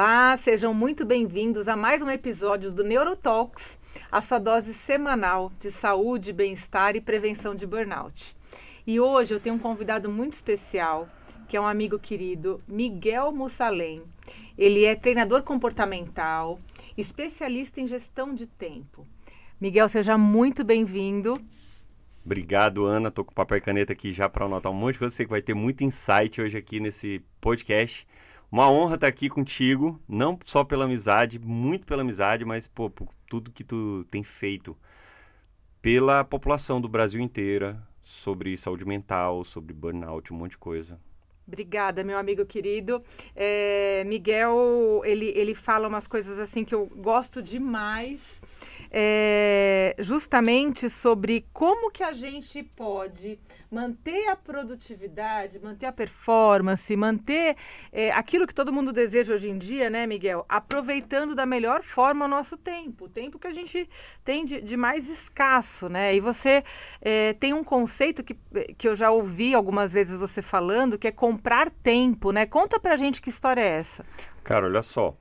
Olá, sejam muito bem-vindos a mais um episódio do Neurotalks, a sua dose semanal de saúde, bem-estar e prevenção de burnout. E hoje eu tenho um convidado muito especial, que é um amigo querido, Miguel Mussalem. Ele é treinador comportamental, especialista em gestão de tempo. Miguel, seja muito bem-vindo. Obrigado, Ana. Tô com papel e caneta aqui já para anotar um monte de coisa. Sei que vai ter muito insight hoje aqui nesse podcast. Uma honra estar aqui contigo, não só pela amizade, muito pela amizade, mas pô, por tudo que tu tem feito pela população do Brasil inteira sobre saúde mental, sobre burnout, um monte de coisa. Obrigada, meu amigo querido. É, Miguel, ele, ele fala umas coisas assim que eu gosto demais é, justamente sobre como que a gente pode manter a produtividade, manter a performance, manter é, aquilo que todo mundo deseja hoje em dia, né, Miguel? Aproveitando da melhor forma o nosso tempo, o tempo que a gente tem de, de mais escasso, né? E você é, tem um conceito que, que eu já ouvi algumas vezes você falando, que é comprar tempo, né? Conta pra gente que história é essa. Cara, olha só,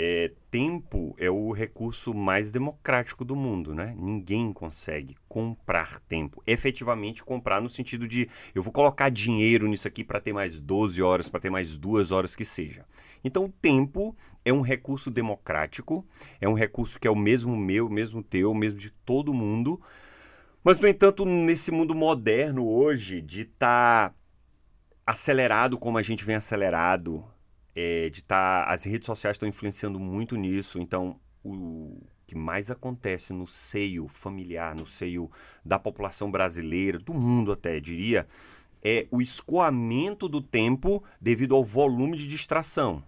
é, tempo é o recurso mais democrático do mundo, né? Ninguém consegue comprar tempo. Efetivamente comprar no sentido de eu vou colocar dinheiro nisso aqui para ter mais 12 horas, para ter mais duas horas que seja. Então, o tempo é um recurso democrático, é um recurso que é o mesmo meu, mesmo teu, mesmo de todo mundo. Mas, no entanto, nesse mundo moderno hoje, de estar tá acelerado como a gente vem acelerado, é, de. Tá, as redes sociais estão influenciando muito nisso, então o que mais acontece no seio familiar, no seio da população brasileira, do mundo até, diria, é o escoamento do tempo devido ao volume de distração.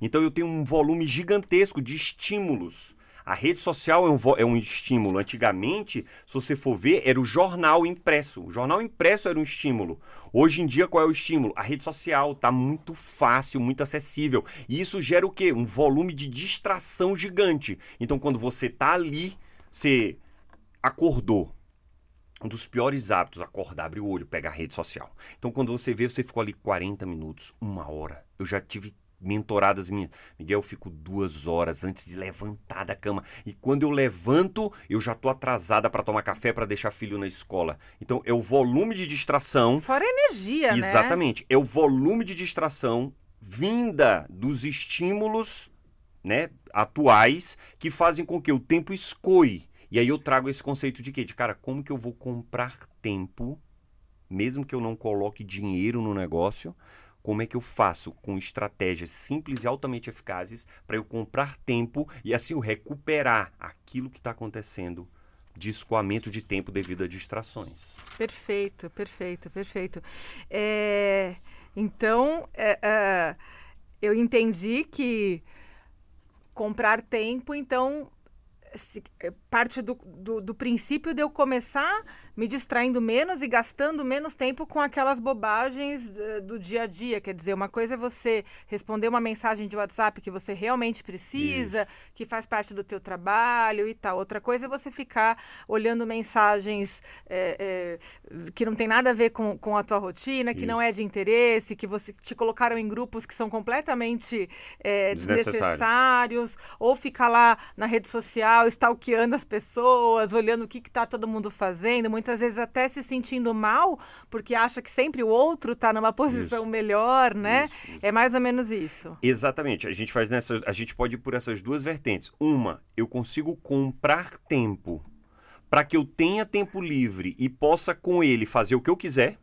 Então eu tenho um volume gigantesco de estímulos a rede social é um, é um estímulo. Antigamente, se você for ver, era o jornal impresso. O jornal impresso era um estímulo. Hoje em dia, qual é o estímulo? A rede social está muito fácil, muito acessível. E isso gera o quê? Um volume de distração gigante. Então, quando você está ali, você acordou, um dos piores hábitos, acordar, abrir o olho, pegar a rede social. Então, quando você vê, você ficou ali 40 minutos, uma hora. Eu já tive mentoradas minhas. Miguel, eu fico duas horas antes de levantar da cama. E quando eu levanto, eu já tô atrasada para tomar café para deixar filho na escola. Então, é o volume de distração. Fora a energia, Exatamente. né? Exatamente. É o volume de distração vinda dos estímulos né, atuais que fazem com que o tempo escoe. E aí eu trago esse conceito de quê? De cara, como que eu vou comprar tempo, mesmo que eu não coloque dinheiro no negócio, como é que eu faço com estratégias simples e altamente eficazes para eu comprar tempo e assim eu recuperar aquilo que está acontecendo de escoamento de tempo devido a distrações. Perfeito, perfeito, perfeito. É, então, é, é, eu entendi que comprar tempo, então, se, é, parte do, do, do princípio de eu começar me distraindo menos e gastando menos tempo com aquelas bobagens uh, do dia a dia. Quer dizer, uma coisa é você responder uma mensagem de WhatsApp que você realmente precisa, Isso. que faz parte do teu trabalho e tal. Outra coisa é você ficar olhando mensagens é, é, que não tem nada a ver com, com a tua rotina, que Isso. não é de interesse, que você te colocaram em grupos que são completamente é, desnecessários, ou ficar lá na rede social stalkeando as pessoas, olhando o que está todo mundo fazendo muitas vezes até se sentindo mal, porque acha que sempre o outro está numa posição isso. melhor, né? Isso, isso. É mais ou menos isso. Exatamente. A gente faz nessa, a gente pode ir por essas duas vertentes. Uma, eu consigo comprar tempo para que eu tenha tempo livre e possa com ele fazer o que eu quiser.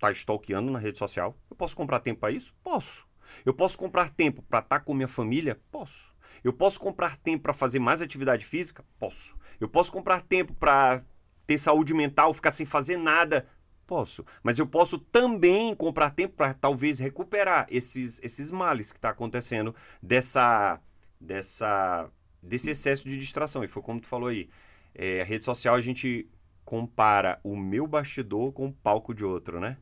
Tá stalkeando na rede social? Eu posso comprar tempo para isso? Posso. Eu posso comprar tempo para estar tá com minha família? Posso. Eu posso comprar tempo para fazer mais atividade física? Posso. Eu posso comprar tempo para ter saúde mental, ficar sem fazer nada. Posso. Mas eu posso também comprar tempo para talvez recuperar esses, esses males que está acontecendo dessa, dessa, desse excesso de distração. E foi como tu falou aí. É, a rede social a gente compara o meu bastidor com o palco de outro, né?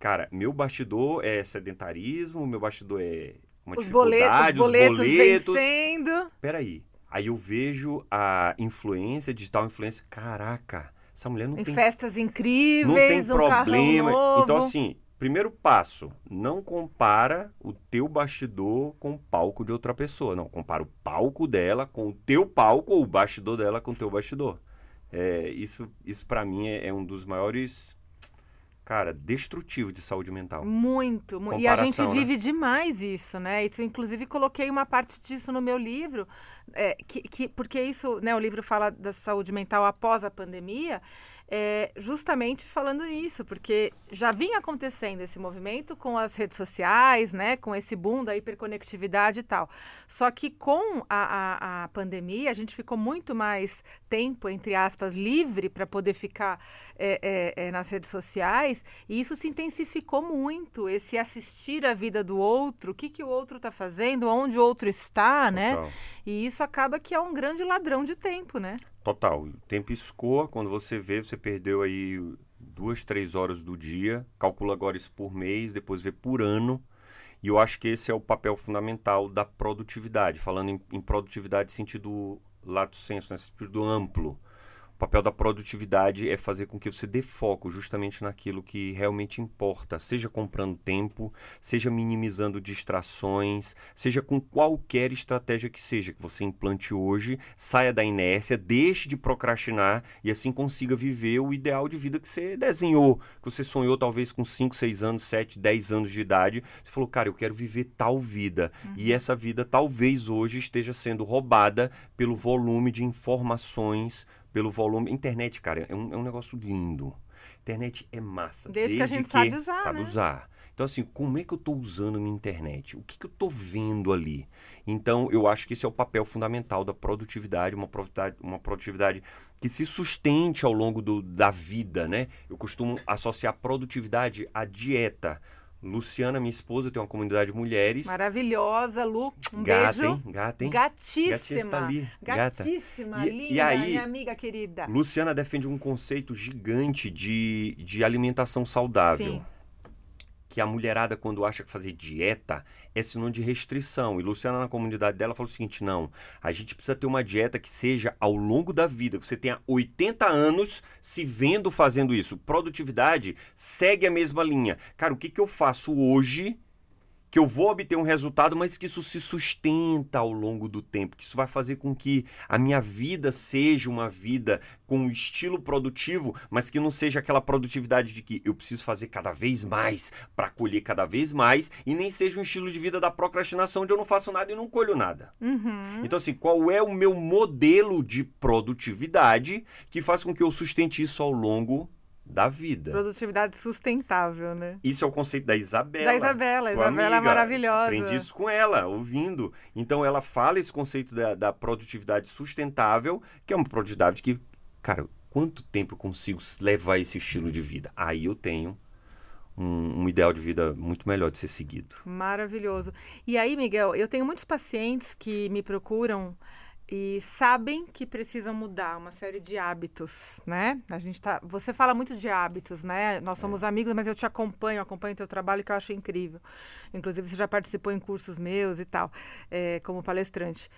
Cara, meu bastidor é sedentarismo, meu bastidor é uma os dificuldade, boletos, os boletos. boletos. Vencendo. Peraí. Aí eu vejo a influência, digital influência. Caraca, essa mulher não em tem. festas incríveis, não tem um problema. Então, assim, Primeiro passo, não compara o teu bastidor com o palco de outra pessoa. Não, compara o palco dela com o teu palco ou o bastidor dela com o teu bastidor. É, isso, isso para mim é, é um dos maiores cara, destrutivo de saúde mental. Muito, muito. E a gente né? vive demais isso, né? Isso, inclusive, coloquei uma parte disso no meu livro, é, que, que, porque isso, né, o livro fala da saúde mental após a pandemia, é, justamente falando nisso, porque já vinha acontecendo esse movimento com as redes sociais, né, com esse boom da hiperconectividade e tal. Só que com a, a, a pandemia, a gente ficou muito mais tempo, entre aspas, livre para poder ficar é, é, é, nas redes sociais, e isso se intensificou muito, esse assistir a vida do outro, o que, que o outro está fazendo, onde o outro está, né? Total. né? E isso acaba que é um grande ladrão de tempo, né? Total. O tempo escoa, quando você vê, você perdeu aí duas, três horas do dia, calcula agora isso por mês, depois vê por ano. E eu acho que esse é o papel fundamental da produtividade, falando em, em produtividade sentido lato senso, né, sentido amplo. O papel da produtividade é fazer com que você dê foco justamente naquilo que realmente importa, seja comprando tempo, seja minimizando distrações, seja com qualquer estratégia que seja que você implante hoje, saia da inércia, deixe de procrastinar e assim consiga viver o ideal de vida que você desenhou, que você sonhou talvez com 5, 6 anos, 7, 10 anos de idade. Você falou, cara, eu quero viver tal vida. Uhum. E essa vida talvez hoje esteja sendo roubada pelo volume de informações pelo volume. Internet, cara, é um, é um negócio lindo. Internet é massa. Desde, desde que a gente que sabe usar. Sabe né? usar. Então, assim, como é que eu estou usando minha internet? O que, que eu estou vendo ali? Então, eu acho que esse é o papel fundamental da produtividade, uma produtividade, uma produtividade que se sustente ao longo do, da vida, né? Eu costumo associar produtividade à dieta. Luciana, minha esposa, tem uma comunidade de mulheres. Maravilhosa, Lu. Um gata, beijo. Hein? Gata, hein? Gatíssima. Gatíssima tá ali. Gatíssima, gata. linda, e, aí, minha amiga querida. Luciana defende um conceito gigante de, de alimentação saudável. Sim que a mulherada, quando acha que fazer dieta é sinônimo de restrição. E Luciana, na comunidade dela, falou o seguinte: não, a gente precisa ter uma dieta que seja ao longo da vida, que você tenha 80 anos se vendo fazendo isso. Produtividade segue a mesma linha. Cara, o que, que eu faço hoje que eu vou obter um resultado, mas que isso se sustenta ao longo do tempo, que isso vai fazer com que a minha vida seja uma vida com um estilo produtivo, mas que não seja aquela produtividade de que eu preciso fazer cada vez mais para colher cada vez mais, e nem seja um estilo de vida da procrastinação onde eu não faço nada e não colho nada. Uhum. Então, assim, qual é o meu modelo de produtividade que faz com que eu sustente isso ao longo da vida. Produtividade sustentável, né? Isso é o conceito da Isabela. Da Isabela, Isabela é amiga. é maravilhosa. Aprendi isso com ela, ouvindo. Então ela fala esse conceito da, da produtividade sustentável, que é uma produtividade que, cara, quanto tempo eu consigo levar esse estilo de vida? Aí eu tenho um, um, ideal de vida muito melhor de ser seguido. Maravilhoso. E aí, Miguel, eu tenho muitos pacientes que me procuram e sabem que precisam mudar uma série de hábitos, né? A gente tá, você fala muito de hábitos, né? Nós somos é. amigos, mas eu te acompanho, acompanho teu trabalho que eu acho incrível. Inclusive você já participou em cursos meus e tal, é, como palestrante.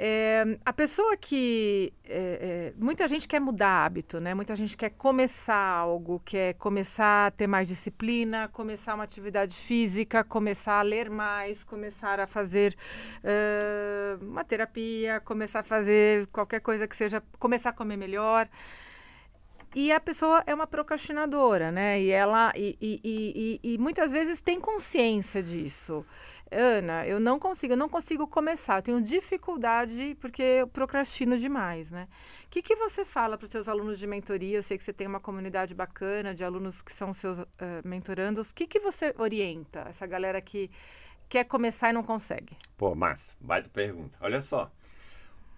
É, a pessoa que. É, muita gente quer mudar hábito, né? Muita gente quer começar algo, quer começar a ter mais disciplina, começar uma atividade física, começar a ler mais, começar a fazer uma terapia, começar a fazer qualquer coisa que seja. começar a comer melhor. E a pessoa é uma procrastinadora, né? E ela. E, e, e, e muitas vezes tem consciência disso. Ana, eu não consigo, eu não consigo começar, eu tenho dificuldade porque eu procrastino demais, né? O que, que você fala para os seus alunos de mentoria? Eu sei que você tem uma comunidade bacana de alunos que são seus uh, mentorandos. O que, que você orienta essa galera que quer começar e não consegue? Pô, mas, baita pergunta. Olha só,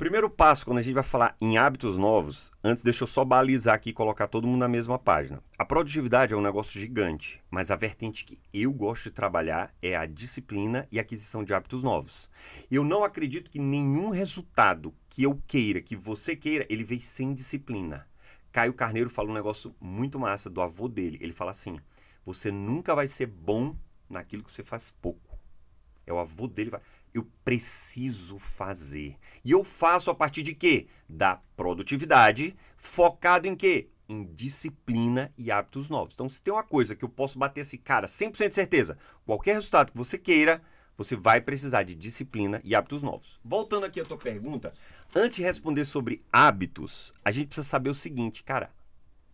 Primeiro passo, quando a gente vai falar em hábitos novos, antes deixa eu só balizar aqui e colocar todo mundo na mesma página. A produtividade é um negócio gigante, mas a vertente que eu gosto de trabalhar é a disciplina e aquisição de hábitos novos. Eu não acredito que nenhum resultado que eu queira, que você queira, ele vem sem disciplina. Caio Carneiro fala um negócio muito massa do avô dele. Ele fala assim: você nunca vai ser bom naquilo que você faz pouco. É o avô dele eu preciso fazer. E eu faço a partir de quê? Da produtividade, focado em quê? em disciplina e hábitos novos. Então, se tem uma coisa que eu posso bater esse cara 100% de certeza, qualquer resultado que você queira, você vai precisar de disciplina e hábitos novos. Voltando aqui à tua pergunta, antes de responder sobre hábitos, a gente precisa saber o seguinte, cara,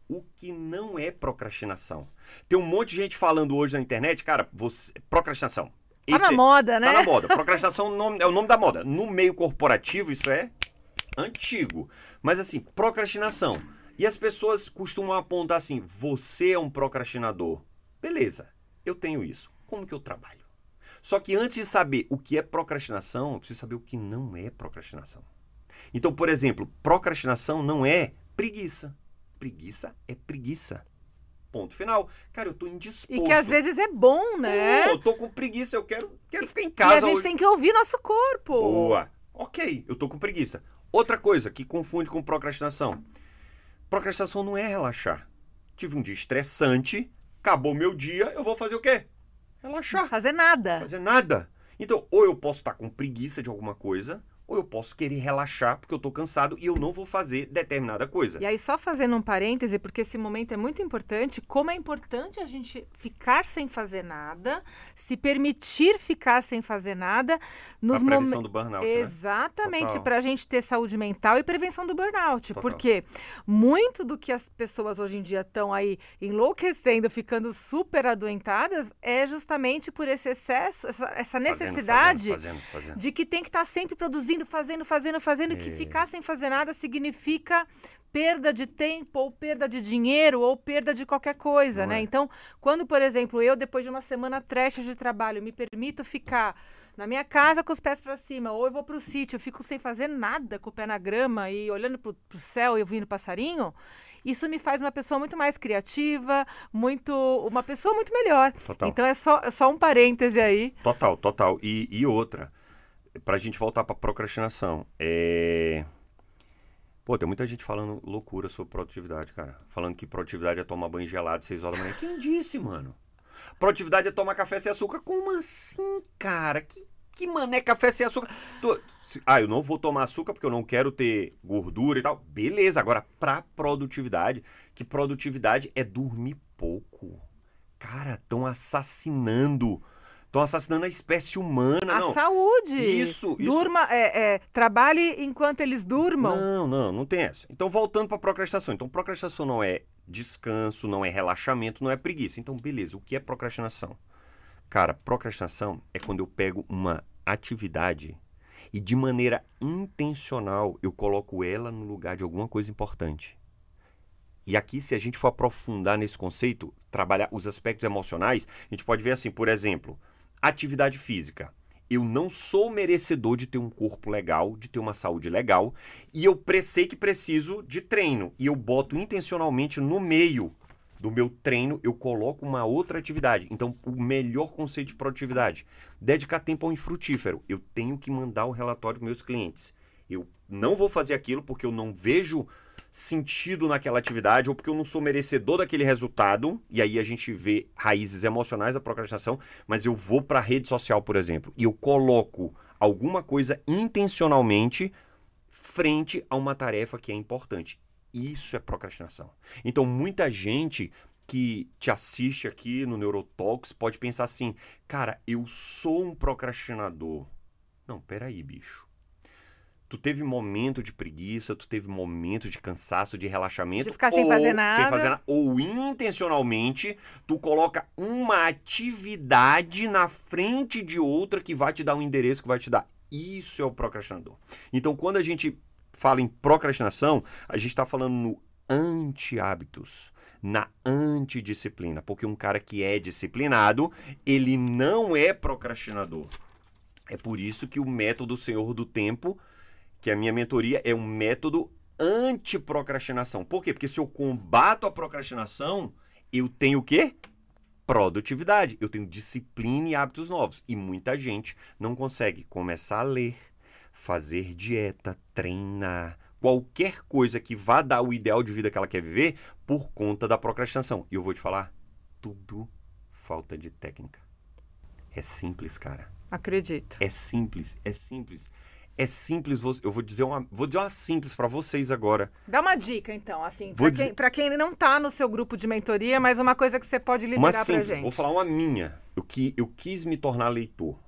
o que não é procrastinação. Tem um monte de gente falando hoje na internet, cara, você, procrastinação. Tá na moda, né? Tá na moda. Procrastinação é o nome da moda. No meio corporativo, isso é antigo. Mas assim, procrastinação. E as pessoas costumam apontar assim: você é um procrastinador. Beleza, eu tenho isso. Como que eu trabalho? Só que antes de saber o que é procrastinação, eu preciso saber o que não é procrastinação. Então, por exemplo, procrastinação não é preguiça. Preguiça é preguiça. Ponto final. Cara, eu tô indisposto. E que às vezes é bom, né? eu tô com preguiça, eu quero, quero ficar em casa. E a gente hoje. tem que ouvir nosso corpo. Boa. Ok, eu tô com preguiça. Outra coisa que confunde com procrastinação. Procrastinação não é relaxar. Tive um dia estressante, acabou meu dia, eu vou fazer o quê? Relaxar. Fazer nada. Fazer nada. Então, ou eu posso estar com preguiça de alguma coisa, ou eu posso querer relaxar porque eu tô cansado e eu não vou fazer determinada coisa. E aí, só fazendo um parêntese, porque esse momento é muito importante, como é importante a gente ficar sem fazer nada, se permitir ficar sem fazer nada nos momentos. prevenção do burnout. Né? Exatamente, né? para a gente ter saúde mental e prevenção do burnout. Total. Porque muito do que as pessoas hoje em dia estão aí enlouquecendo, ficando super adoentadas, é justamente por esse excesso, essa, essa necessidade fazendo, fazendo, fazendo, de que tem que estar tá sempre produzindo fazendo, fazendo, fazendo, fazendo, é. que ficar sem fazer nada significa perda de tempo, ou perda de dinheiro, ou perda de qualquer coisa, Não né? É. Então, quando, por exemplo, eu, depois de uma semana trash de trabalho, me permito ficar na minha casa com os pés para cima, ou eu vou para o sítio, eu fico sem fazer nada com o pé na grama e olhando para o céu e ouvindo passarinho, isso me faz uma pessoa muito mais criativa, muito uma pessoa muito melhor. Total. Então é só, é só um parêntese aí. Total, total. E, e outra, pra gente voltar pra procrastinação, é. Pô, tem muita gente falando loucura sobre produtividade, cara. Falando que produtividade é tomar banho gelado 6 horas da manhã. Quem disse, mano? Produtividade é tomar café sem açúcar? Como assim, cara? Que, que mané café sem açúcar? Tô... Ah, eu não vou tomar açúcar porque eu não quero ter gordura e tal. Beleza, agora pra produtividade, que produtividade é dormir pouco. Cara, estão assassinando Estão assassinando a espécie humana. A não. saúde. Isso, isso. Durma, é, é, trabalhe enquanto eles durmam. Não, não, não tem essa. Então, voltando para procrastinação. Então, procrastinação não é descanso, não é relaxamento, não é preguiça. Então, beleza, o que é procrastinação? Cara, procrastinação é quando eu pego uma atividade e de maneira intencional eu coloco ela no lugar de alguma coisa importante. E aqui, se a gente for aprofundar nesse conceito, trabalhar os aspectos emocionais, a gente pode ver assim, por exemplo, Atividade física. Eu não sou merecedor de ter um corpo legal, de ter uma saúde legal, e eu sei que preciso de treino. E eu boto intencionalmente no meio do meu treino, eu coloco uma outra atividade. Então, o melhor conceito de produtividade: dedicar tempo ao infrutífero. Eu tenho que mandar o relatório para meus clientes. Eu não vou fazer aquilo porque eu não vejo sentido naquela atividade ou porque eu não sou merecedor daquele resultado, e aí a gente vê raízes emocionais da procrastinação, mas eu vou para a rede social, por exemplo, e eu coloco alguma coisa intencionalmente frente a uma tarefa que é importante. Isso é procrastinação. Então, muita gente que te assiste aqui no Neurotalks pode pensar assim: cara, eu sou um procrastinador. Não, peraí, bicho. Tu teve momento de preguiça, tu teve momento de cansaço, de relaxamento. De ficar sem ou, fazer nada. Sem fazer nada. Ou intencionalmente, tu coloca uma atividade na frente de outra que vai te dar um endereço que vai te dar. Isso é o procrastinador. Então, quando a gente fala em procrastinação, a gente está falando no anti-hábitos, na antidisciplina. Porque um cara que é disciplinado, ele não é procrastinador. É por isso que o método Senhor do Tempo que a minha mentoria é um método anti-procrastinação. Por quê? Porque se eu combato a procrastinação, eu tenho o quê? Produtividade. Eu tenho disciplina e hábitos novos. E muita gente não consegue começar a ler, fazer dieta, treinar, qualquer coisa que vá dar o ideal de vida que ela quer viver por conta da procrastinação. E eu vou te falar, tudo falta de técnica. É simples, cara. Acredito. É simples, é simples É simples, eu vou dizer uma, vou dizer uma simples pra vocês agora. Dá uma dica, então, assim, Vou pra dizer- quem, quem não tá no seu grupo de mentoria, mas uma coisa que você pode liberar pra simples, gente. vou falar uma minha. Eu, que, eu quis me tornar leitor.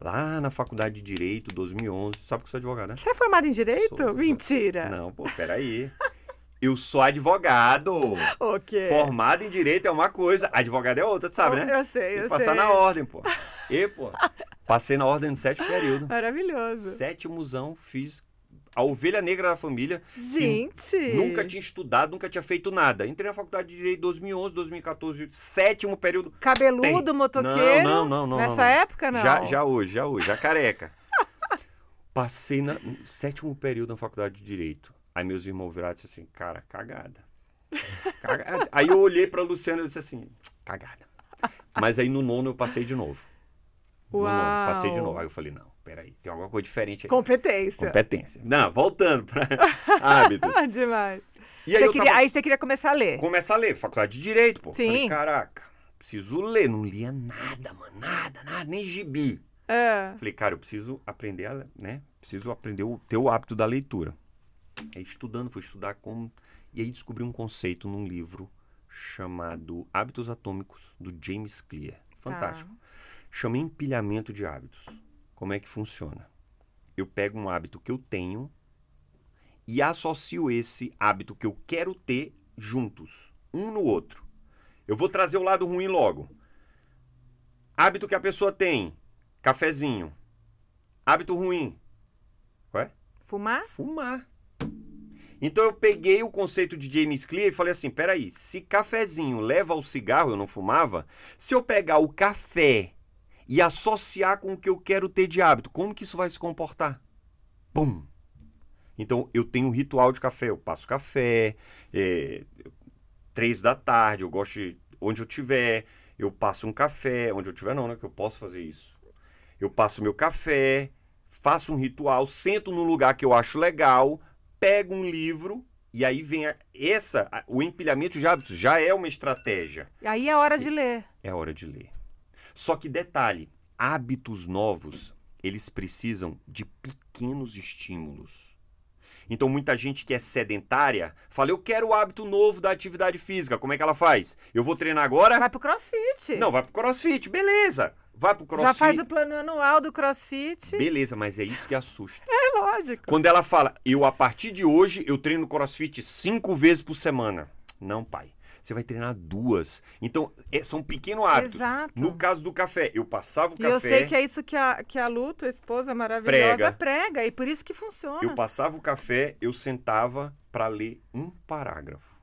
Lá na faculdade de Direito, 2011. Sabe que eu sou advogado, né? Você é formado em Direito? Sou. Mentira. Não, pô, peraí. Eu sou advogado. O quê? Formado em Direito é uma coisa, advogado é outra, tu sabe, né? Eu sei, Tem eu que passar sei. na ordem, pô. E, pô, passei na ordem no sétimo período. Maravilhoso. Sétimozão, fiz a ovelha negra da família. Gente. Nunca tinha estudado, nunca tinha feito nada. Entrei na faculdade de Direito em 2011, 2014, sétimo período. Cabeludo, Tem. motoqueiro. Não, não, não, não, Nessa não, época, não. Já, já hoje, já hoje, já careca. Passei na no sétimo período na faculdade de Direito. Aí meus irmãos viraram e disseram assim, cara, cagada. Cagada. Aí eu olhei pra Luciana e disse assim, cagada. Mas aí no nono eu passei de novo. No nono, passei de Uau. novo. Aí eu falei, não, peraí, tem alguma coisa diferente aí. Competência. Competência. Não, voltando pra hábitos. Ah, demais. E aí Você queria- tava... Aí você queria começar a ler. começar a ler, faculdade de Direito, pô. Sim. Falei, caraca, preciso ler. Não lia nada, mano, nada, nada, nem gibi. É. Falei, cara, eu preciso aprender, a, né? Preciso aprender o ter o hábito da leitura. Aí estudando, fui estudar como e aí descobri um conceito num livro chamado Hábitos Atômicos do James Clear. Fantástico. Chama empilhamento de hábitos. Como é que funciona? Eu pego um hábito que eu tenho e associo esse hábito que eu quero ter juntos, um no outro. Eu vou trazer o lado ruim logo. Hábito que a pessoa tem, cafezinho. Hábito ruim, qual é? Fumar? Fumar. Então eu peguei o conceito de James Clear e falei assim: peraí, se cafezinho leva ao cigarro, eu não fumava, se eu pegar o café e associar com o que eu quero ter de hábito, como que isso vai se comportar? Pum! Então eu tenho um ritual de café, eu passo café, é, três da tarde, eu gosto de onde eu tiver, eu passo um café, onde eu tiver não, né? Que eu posso fazer isso. Eu passo meu café, faço um ritual, sento num lugar que eu acho legal, pego um livro e aí vem a- essa, a- o empilhamento de hábitos já é uma estratégia. Aí é hora de ler. É hora de ler. Só que detalhe, hábitos novos, eles precisam de pequenos estímulos. Então muita gente que é sedentária fala: "Eu quero o hábito novo da atividade física". Como é que ela faz? Eu vou treinar agora? Vai pro crossfit. Não, vai pro CrossFit, beleza. Vai pro CrossFit. Já faz o plano anual do crossfit. Beleza, mas é isso que assusta. É lógico. Quando ela fala, eu a partir de hoje eu treino crossfit cinco vezes por semana. Não, pai. Você vai treinar duas. Então, é- são pequenos hábitos. Exato. No caso do café, eu passava o E café. eu sei que é isso que a, que a Lu, tua esposa maravilhosa, Prega. prega. E por isso que funciona. Eu passava o café, eu sentava para ler um parágrafo.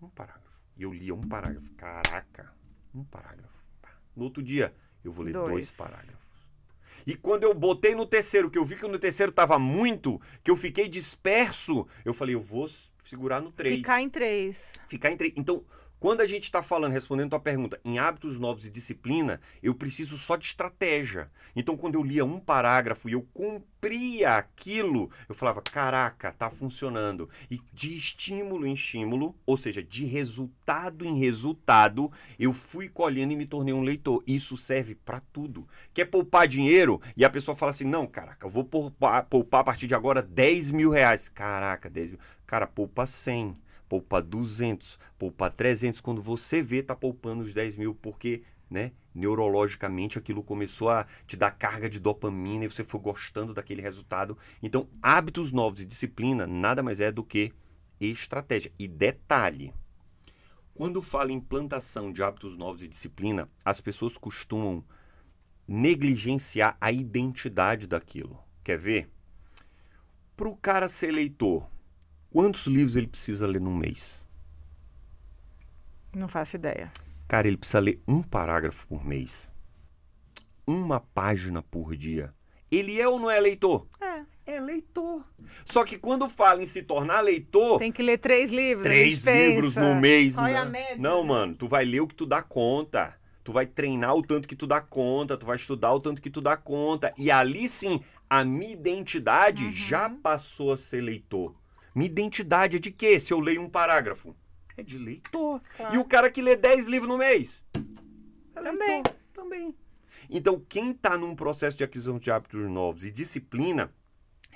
Um parágrafo. E eu lia um parágrafo. Caraca, um parágrafo. No outro dia, eu vou ler dois, Dois. parágrafos. E quando eu botei no terceiro, que eu vi que no terceiro tava muito, que eu fiquei disperso, eu falei, eu vou segurar no três. Ficar em três. Ficar entre. Então, quando a gente está falando, respondendo tua pergunta, em hábitos novos e disciplina, eu preciso só de estratégia. Então, quando eu lia um parágrafo e eu cumpria aquilo, eu falava: caraca, tá funcionando. E de estímulo em estímulo, ou seja, de resultado em resultado, eu fui colhendo e me tornei um leitor. Isso serve para tudo. Quer poupar dinheiro? E a pessoa fala assim: não, caraca, eu vou poupar, poupar a partir de agora 10 mil reais. Caraca, 10 mil. Cara, poupa 100 poupa 200, poupa 300, quando você vê, tá poupando os 10 mil, porque, né, neurologicamente aquilo começou a te dar carga de dopamina e você foi gostando daquele resultado. Então, hábitos novos e disciplina nada mais é do que estratégia. E detalhe, quando fala em implantação de hábitos novos e disciplina, as pessoas costumam negligenciar a identidade daquilo. Quer ver? Para o cara ser leitor, quantos livros ele precisa ler num mês? Não faço ideia. Cara, ele precisa ler um parágrafo por mês. Uma página por dia. Ele é ou não é leitor? É. É leitor. Só que quando fala em se tornar leitor, Tem que ler três livros. três gente pensa. livros no mês. Qual é a não. média? Não, mano, tu vai ler o que tu dá conta. Tu vai treinar o tanto que tu dá conta, tu vai estudar o tanto que tu dá conta. E ali sim, a minha identidade Uhum. já passou a ser leitor. Minha identidade é de quê? Se eu leio um parágrafo? É de leitor. Claro. E o cara que lê 10 livros no mês? É Também. leitor. Também. Então, quem está num processo de aquisição de hábitos novos e disciplina,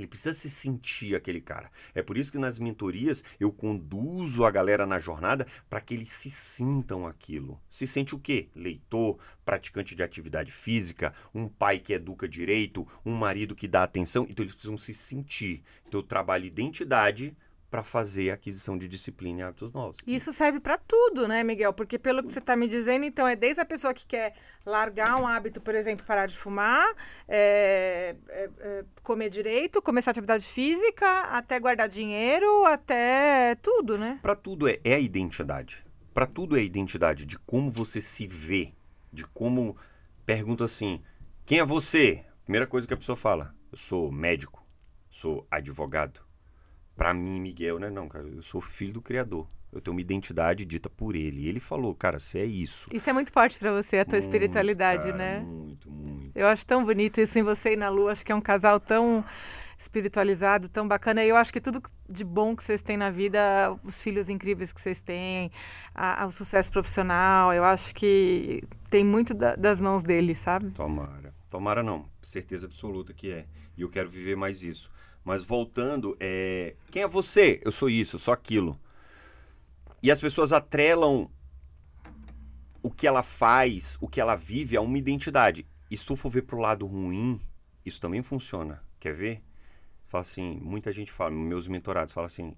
ele precisa se sentir aquele cara. É por isso que nas mentorias eu conduzo a galera na jornada para que eles se sintam aquilo. Se sente o quê? Leitor, praticante de atividade física, um pai que educa direito, um marido que dá atenção. Então eles precisam se sentir. Então eu trabalho identidade para fazer a aquisição de disciplina e hábitos novos. Isso serve para tudo, né, Miguel? Porque pelo que você está me dizendo, então é desde a pessoa que quer largar um hábito, por exemplo, parar de fumar, é, é, é, comer direito, começar atividade física, até guardar dinheiro, até tudo, né? Para tudo é, é a identidade. Para tudo é a identidade de como você se vê, de como pergunta assim: quem é você? Primeira coisa que a pessoa fala: eu sou médico, sou advogado para mim, Miguel, né? Não, cara, eu sou filho do Criador. Eu tenho uma identidade dita por ele. E ele falou, cara, você é isso. Isso é muito forte para você, a tua muito, espiritualidade, cara, né? Muito, muito. Eu acho tão bonito isso em você e na Lu. Acho que é um casal tão espiritualizado, tão bacana. E eu acho que tudo de bom que vocês têm na vida, os filhos incríveis que vocês têm, a, a, o sucesso profissional, eu acho que tem muito da, das mãos dele, sabe? Tomara. Tomara não. Certeza absoluta que é. E eu quero viver mais isso. Mas voltando, é... quem é você? Eu sou isso, eu sou aquilo. E as pessoas atrelam o que ela faz, o que ela vive a uma identidade. E se tu for ver pro lado ruim, isso também funciona. Quer ver? Fala assim, muita gente fala, meus mentorados falam assim,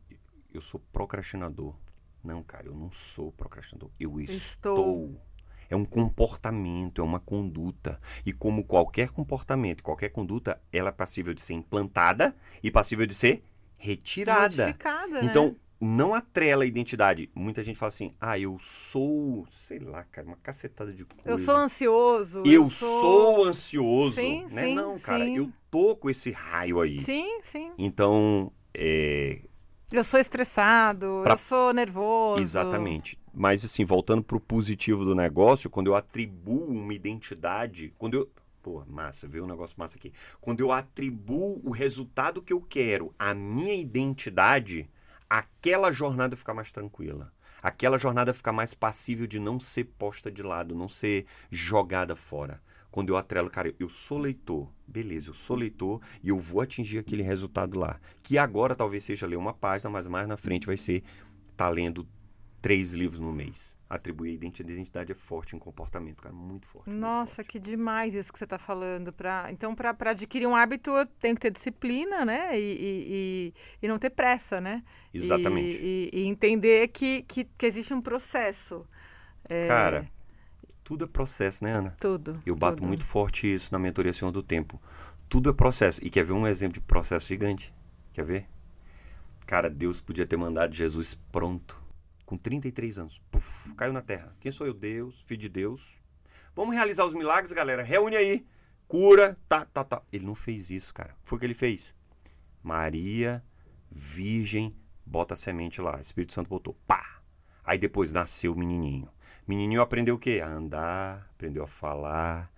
eu sou procrastinador. Não, cara, eu não sou procrastinador. Eu estou. estou é um comportamento, é uma conduta. E como qualquer comportamento, qualquer conduta, ela é passível de ser implantada e passível de ser retirada. Modificada, então, né? não atrela a identidade. Muita gente fala assim: ah, eu sou, sei lá, cara, uma cacetada de coisa. Eu sou ansioso. Eu, eu sou... sou... ansioso. Sim, né? sim, não, cara, sim. eu tô com esse raio aí. Sim, sim. Então, é... Eu sou estressado, pra... eu sou nervoso. Exatamente. Mas, assim, voltando para o positivo do negócio, quando eu atribuo uma identidade, quando eu. Pô, massa, viu um negócio massa aqui. Quando eu atribuo o resultado que eu quero à minha identidade, aquela jornada fica mais tranquila. Aquela jornada fica mais passível de não ser posta de lado, não ser jogada fora. Quando eu atrelo, cara, eu sou leitor, beleza, eu sou leitor e eu vou atingir aquele resultado lá. Que agora talvez seja ler uma página, mas mais na frente vai ser tá lendo três livros no mês. Atribuir a identidade, identidade é forte em comportamento, cara, muito forte. Nossa, muito forte. que demais isso que você está falando. Pra, então, para adquirir um hábito, tem que ter disciplina, né? E, e, e, e não ter pressa, né? Exatamente. E, e entender que, que, que, existe um processo. É... Cara, tudo é processo, né, Ana? Tudo. Eu bato tudo. muito forte isso na mentoria Senhor do Tempo. Tudo é processo. E quer ver um exemplo de processo gigante? Quer ver? Cara, Deus podia ter mandado Jesus pronto com 33 anos. Puf, caiu na terra. Quem sou eu? Deus, filho de Deus. Vamos realizar os milagres, galera. Reúne aí. Cura, tá, tá, tá. Ele não fez isso, cara. Foi o que ele fez. Maria, virgem, bota a semente lá. Espírito Santo botou. Pá! Aí depois nasceu o menininho. Menininho aprendeu o quê? A andar, aprendeu a falar,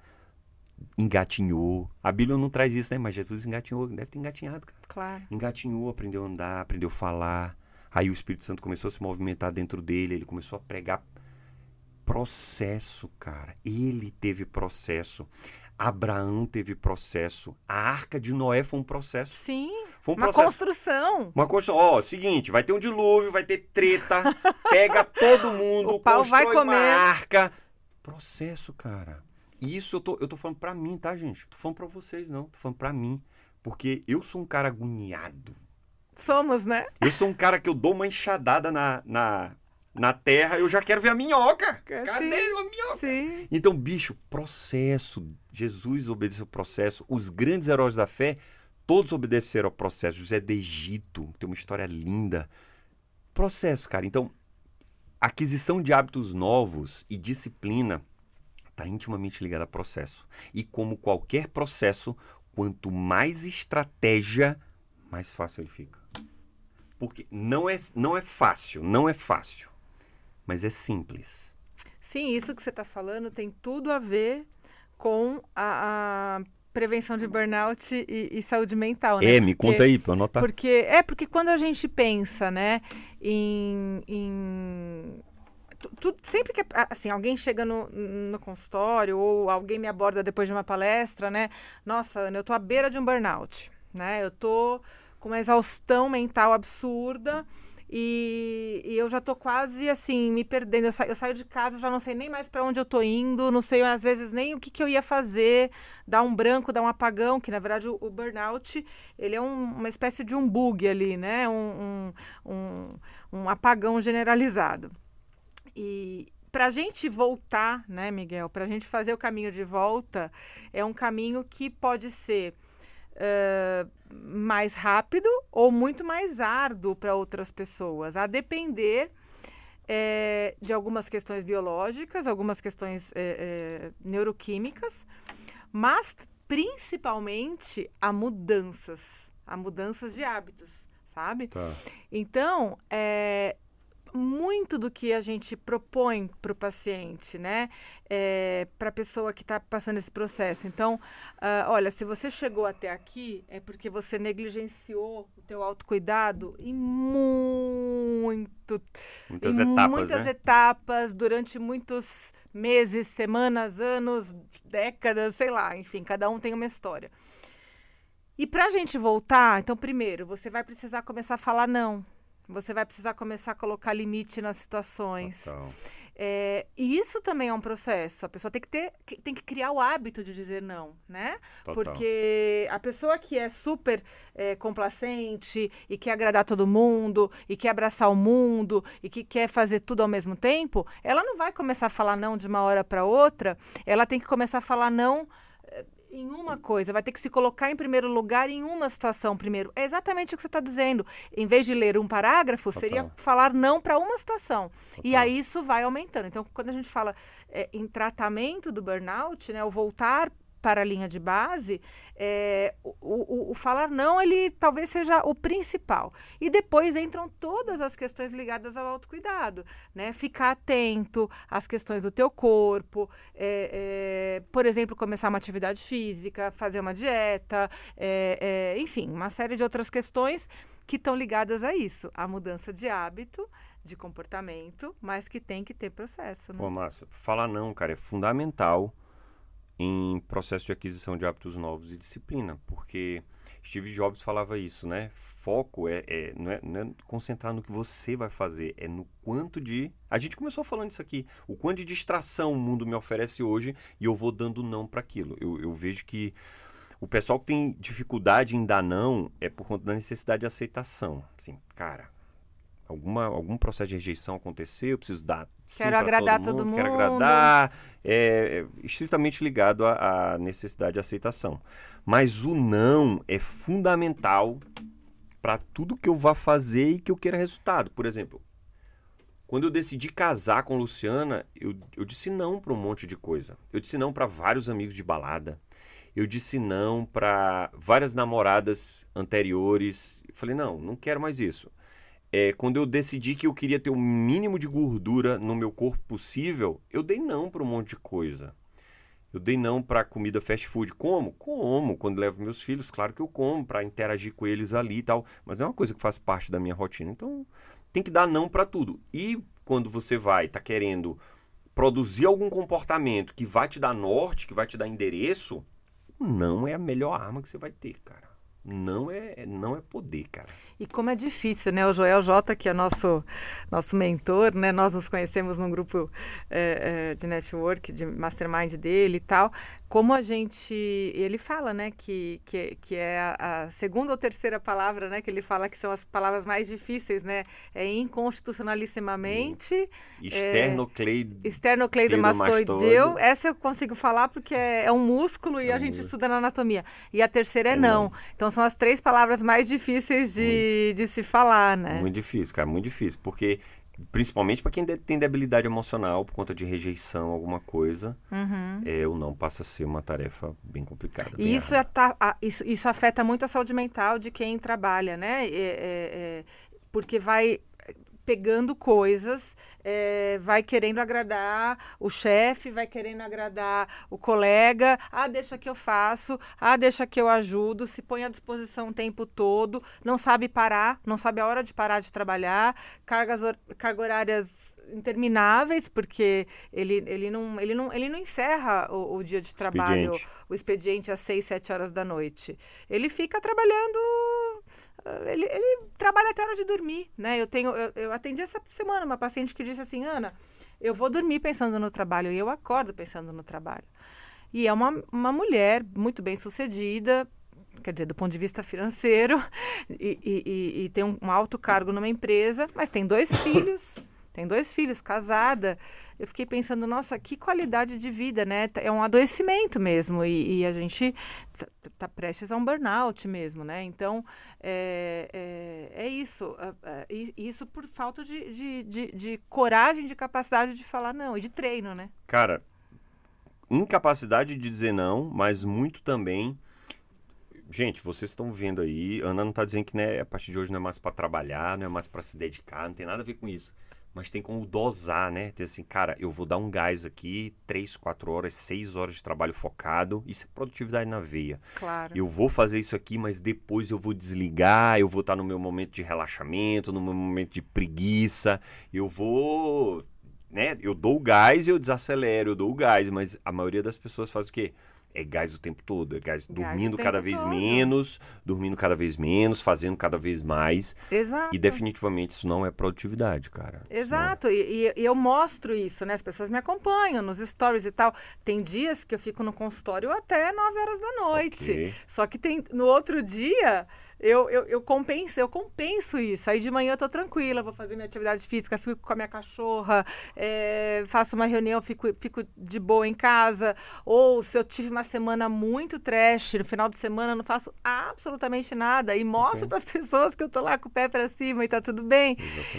engatinhou. A Bíblia não traz isso, né? Mas Jesus engatinhou. Deve ter engatinhado, cara. Claro. Engatinhou, aprendeu a andar, aprendeu a falar Aí o Espírito Santo começou a se movimentar dentro dele, ele começou a pregar processo, cara. Ele teve processo. Abraão teve processo. A arca de Noé foi um processo. Sim. Foi um uma processo. construção. Uma construção. Ó, seguinte, vai ter um dilúvio, vai ter treta, pega todo mundo, o pau vai comer. uma arca. Processo, cara. Isso eu tô, eu tô falando pra mim, tá, gente? Tô falando pra vocês, não. Tô falando pra mim. Porque eu sou um cara agoniado. Somos, né? Eu sou um cara que eu dou uma enxadada na, na, na terra, eu já quero ver a minhoca. Cadê Sim. a minhoca? Sim. Então, bicho, processo. Jesus obedeceu ao processo. Os grandes heróis da fé, todos obedeceram ao processo. José do Egito, tem uma história linda. Processo, cara. Então, aquisição de hábitos novos e disciplina está intimamente ligada a processo. E como qualquer processo, quanto mais estratégia, mais fácil ele fica. Porque não é, não é fácil, não é fácil, mas é simples. Sim, isso que você está falando tem tudo a ver com a, a prevenção de burnout e, e, saúde mental, né? É, me porque, conta aí para anotar. Porque é porque quando a gente pensa, né, em, em tudo, sempre que assim, alguém chega no, no consultório ou alguém me aborda depois de uma palestra, né? Nossa, Ana, eu tô à beira de um burnout, né? Eu tô com uma exaustão mental absurda. E, e, eu já tô quase assim, me perdendo. Eu, sa eu saio de casa, já não sei nem mais para onde eu tô indo, não sei às vezes nem o que, que eu ia fazer, dar um branco, dar um apagão, que na verdade o, o burnout ele é um, uma espécie de um bug ali, né? Um, um, um, apagão generalizado. E para a gente voltar, né, Miguel? Para a gente fazer o caminho de volta, é um caminho que pode ser uh, mais rápido ou muito mais árduo para outras pessoas, a depender é, de algumas questões biológicas, algumas questões é, é, neuroquímicas, mas principalmente a mudanças, a mudanças de hábitos, sabe? Tá. Então, é, muito do que a gente propõe para o paciente, né? É, para a pessoa que está passando esse processo. Então, uh, olha, se você chegou até aqui, é porque você negligenciou o teu autocuidado em muito... Muitas em etapas, Muitas né? etapas, durante muitos meses, semanas, anos, décadas, sei lá. Enfim, cada um tem uma história. E para a gente voltar, então, primeiro, você vai precisar começar a falar não. Você vai precisar começar a colocar limite nas situações. É, e isso também é um processo. A pessoa tem que ter, tem que criar o hábito de dizer não, né? Total. Porque a pessoa que é super é, complacente e quer agradar todo mundo e quer abraçar o mundo e que quer fazer tudo ao mesmo tempo, ela não vai começar a falar não de uma hora para outra. Ela tem que começar a falar não em uma coisa, vai ter que se colocar em primeiro lugar em uma situação primeiro. É exatamente o que você está dizendo. Em vez de ler um parágrafo, Total. seria falar não para uma situação. Total. E aí isso vai aumentando. Então, quando a gente fala é, em tratamento do burnout, né, o voltar para a linha de base, é, o, o, o, falar não, ele talvez seja o principal. E depois entram todas as questões ligadas ao autocuidado, né? Ficar atento às questões do teu corpo, é, é, por exemplo, começar uma atividade física, fazer uma dieta, é, é, enfim, uma série de outras questões que estão ligadas a isso, a mudança de hábito, de comportamento, mas que tem que ter processo. Né? Pô, massa. Falar não, cara, é fundamental em processo de aquisição de hábitos novos e disciplina, porque Steve Jobs falava isso, né? Foco é, é, não, é, não é concentrar no que você vai fazer, é no quanto de. A gente começou falando isso aqui, o quanto de distração o mundo me oferece hoje e eu vou dando não para aquilo. Eu, eu vejo que o pessoal que tem dificuldade em dar não é por conta da necessidade de aceitação. Assim, cara, alguma, algum processo de rejeição aconteceu, eu preciso dar. Quero agradar todo mundo, todo mundo. Quero agradar. É, é estritamente ligado à, à necessidade de aceitação. Mas o não é fundamental para tudo que eu vá fazer e que eu queira resultado. Por exemplo, quando eu decidi casar com Luciana, eu, eu disse não para um monte de coisa. Eu disse não para vários amigos de balada. Eu disse não para várias namoradas anteriores. Eu falei, não, não quero mais isso é, quando eu decidi que eu queria ter o mínimo de gordura no meu corpo possível, eu dei não para um monte de coisa. Eu dei não para comida fast food. Como? Como. Quando levo meus filhos, claro que eu como para interagir com eles ali e tal. Mas não é uma coisa que faz parte da minha rotina. Então, tem que dar não para tudo. E quando você vai, tá querendo produzir algum comportamento que vai te dar norte, que vai te dar endereço, não é a melhor arma que você vai ter, cara não é não é poder, cara. E como é difícil, né? O Joel J, que é nosso nosso mentor, né? Nós nos conhecemos num grupo é, é, de network, de mastermind dele e tal. Como a gente, ele fala, né? Que que, que é a, a, segunda ou terceira palavra, né? Que ele fala que são as palavras mais difíceis, né? É inconstitucionalissimamente. Esternocleido. É, esternocleidomastoideu. Essa eu consigo falar porque é, é um músculo e é a gente estuda na anatomia. E a terceira é, é não. não. Então são as três palavras mais difíceis de, de se falar, né? Muito difícil, cara, muito difícil. Porque, principalmente para quem tem debilidade emocional por conta de rejeição, alguma coisa, uhum. é, o não passa a ser uma tarefa bem complicada. E bem isso, é, tá, isso, isso afeta muito a saúde mental de quem trabalha, né? É, é, é porque vai pegando coisas, é, vai querendo agradar o chefe, vai querendo agradar o colega. Ah, deixa que eu faço. Ah, deixa que eu ajudo. Se põe à disposição o tempo todo. Não sabe parar, não sabe a hora de parar de trabalhar. Cargas, cargas horárias intermináveis, porque ele, ele, não, ele, não, ele não encerra o, o dia de trabalho, Expediente. o expediente às 6, 7 horas da noite. Ele fica trabalhando. Ele, ele trabalha até a hora de dormir, né? Eu tenho, eu, eu atendi essa semana uma paciente que disse assim, Ana, eu vou dormir pensando no trabalho e eu acordo pensando no trabalho. E é uma, uma mulher muito bem sucedida, quer dizer, do ponto de vista financeiro, e, e- e- e tem um, um alto cargo numa empresa, mas tem dois filhos, tem dois filhos, casada. Eu fiquei pensando, nossa, que qualidade de vida, né? É um adoecimento mesmo, e, e a gente tá, tá prestes a um burnout mesmo, né? Então, é, é, é isso. e- Isso por falta de, de, de, de coragem, de capacidade de falar não, e de treino, né? Cara, incapacidade de dizer não, mas muito também. Gente, vocês estão vendo aí, Ana não tá dizendo que né, a partir de hoje não é mais para trabalhar, não é mais para se dedicar, não tem nada a ver com isso. Mas tem como dosar, né? Ter assim, cara, eu vou dar um gás aqui, 3, 4 horas, 6 horas de trabalho focado. Isso é produtividade na veia. Claro. Eu vou fazer isso aqui, mas depois eu vou desligar, eu vou estar no meu momento de relaxamento, no meu momento de preguiça, eu vou, né, eu dou o gás e eu desacelero, eu dou o gás, mas a maioria das pessoas faz o quê? É gás o tempo todo, é gás o dormindo cada vez todo. menos, dormindo cada vez menos, fazendo cada vez mais, Exato. e definitivamente isso não é produtividade, cara. Não é. Exato, e, e- eu mostro isso, né? As pessoas me acompanham nos stories e tal. Tem dias que eu fico no consultório até 9 horas da noite. Ok. Só que tem no outro dia eu, eu, eu compenso, eu compenso isso. Aí de manhã eu tô tranquila, vou fazer minha atividade física, fico com a minha cachorra, é, faço uma reunião, fico, fico de boa em casa. Ou se eu tive uma semana muito trash, no final de semana eu não faço absolutamente nada e mostro Ok. para as pessoas que eu tô lá com o pé para cima e tá tudo bem.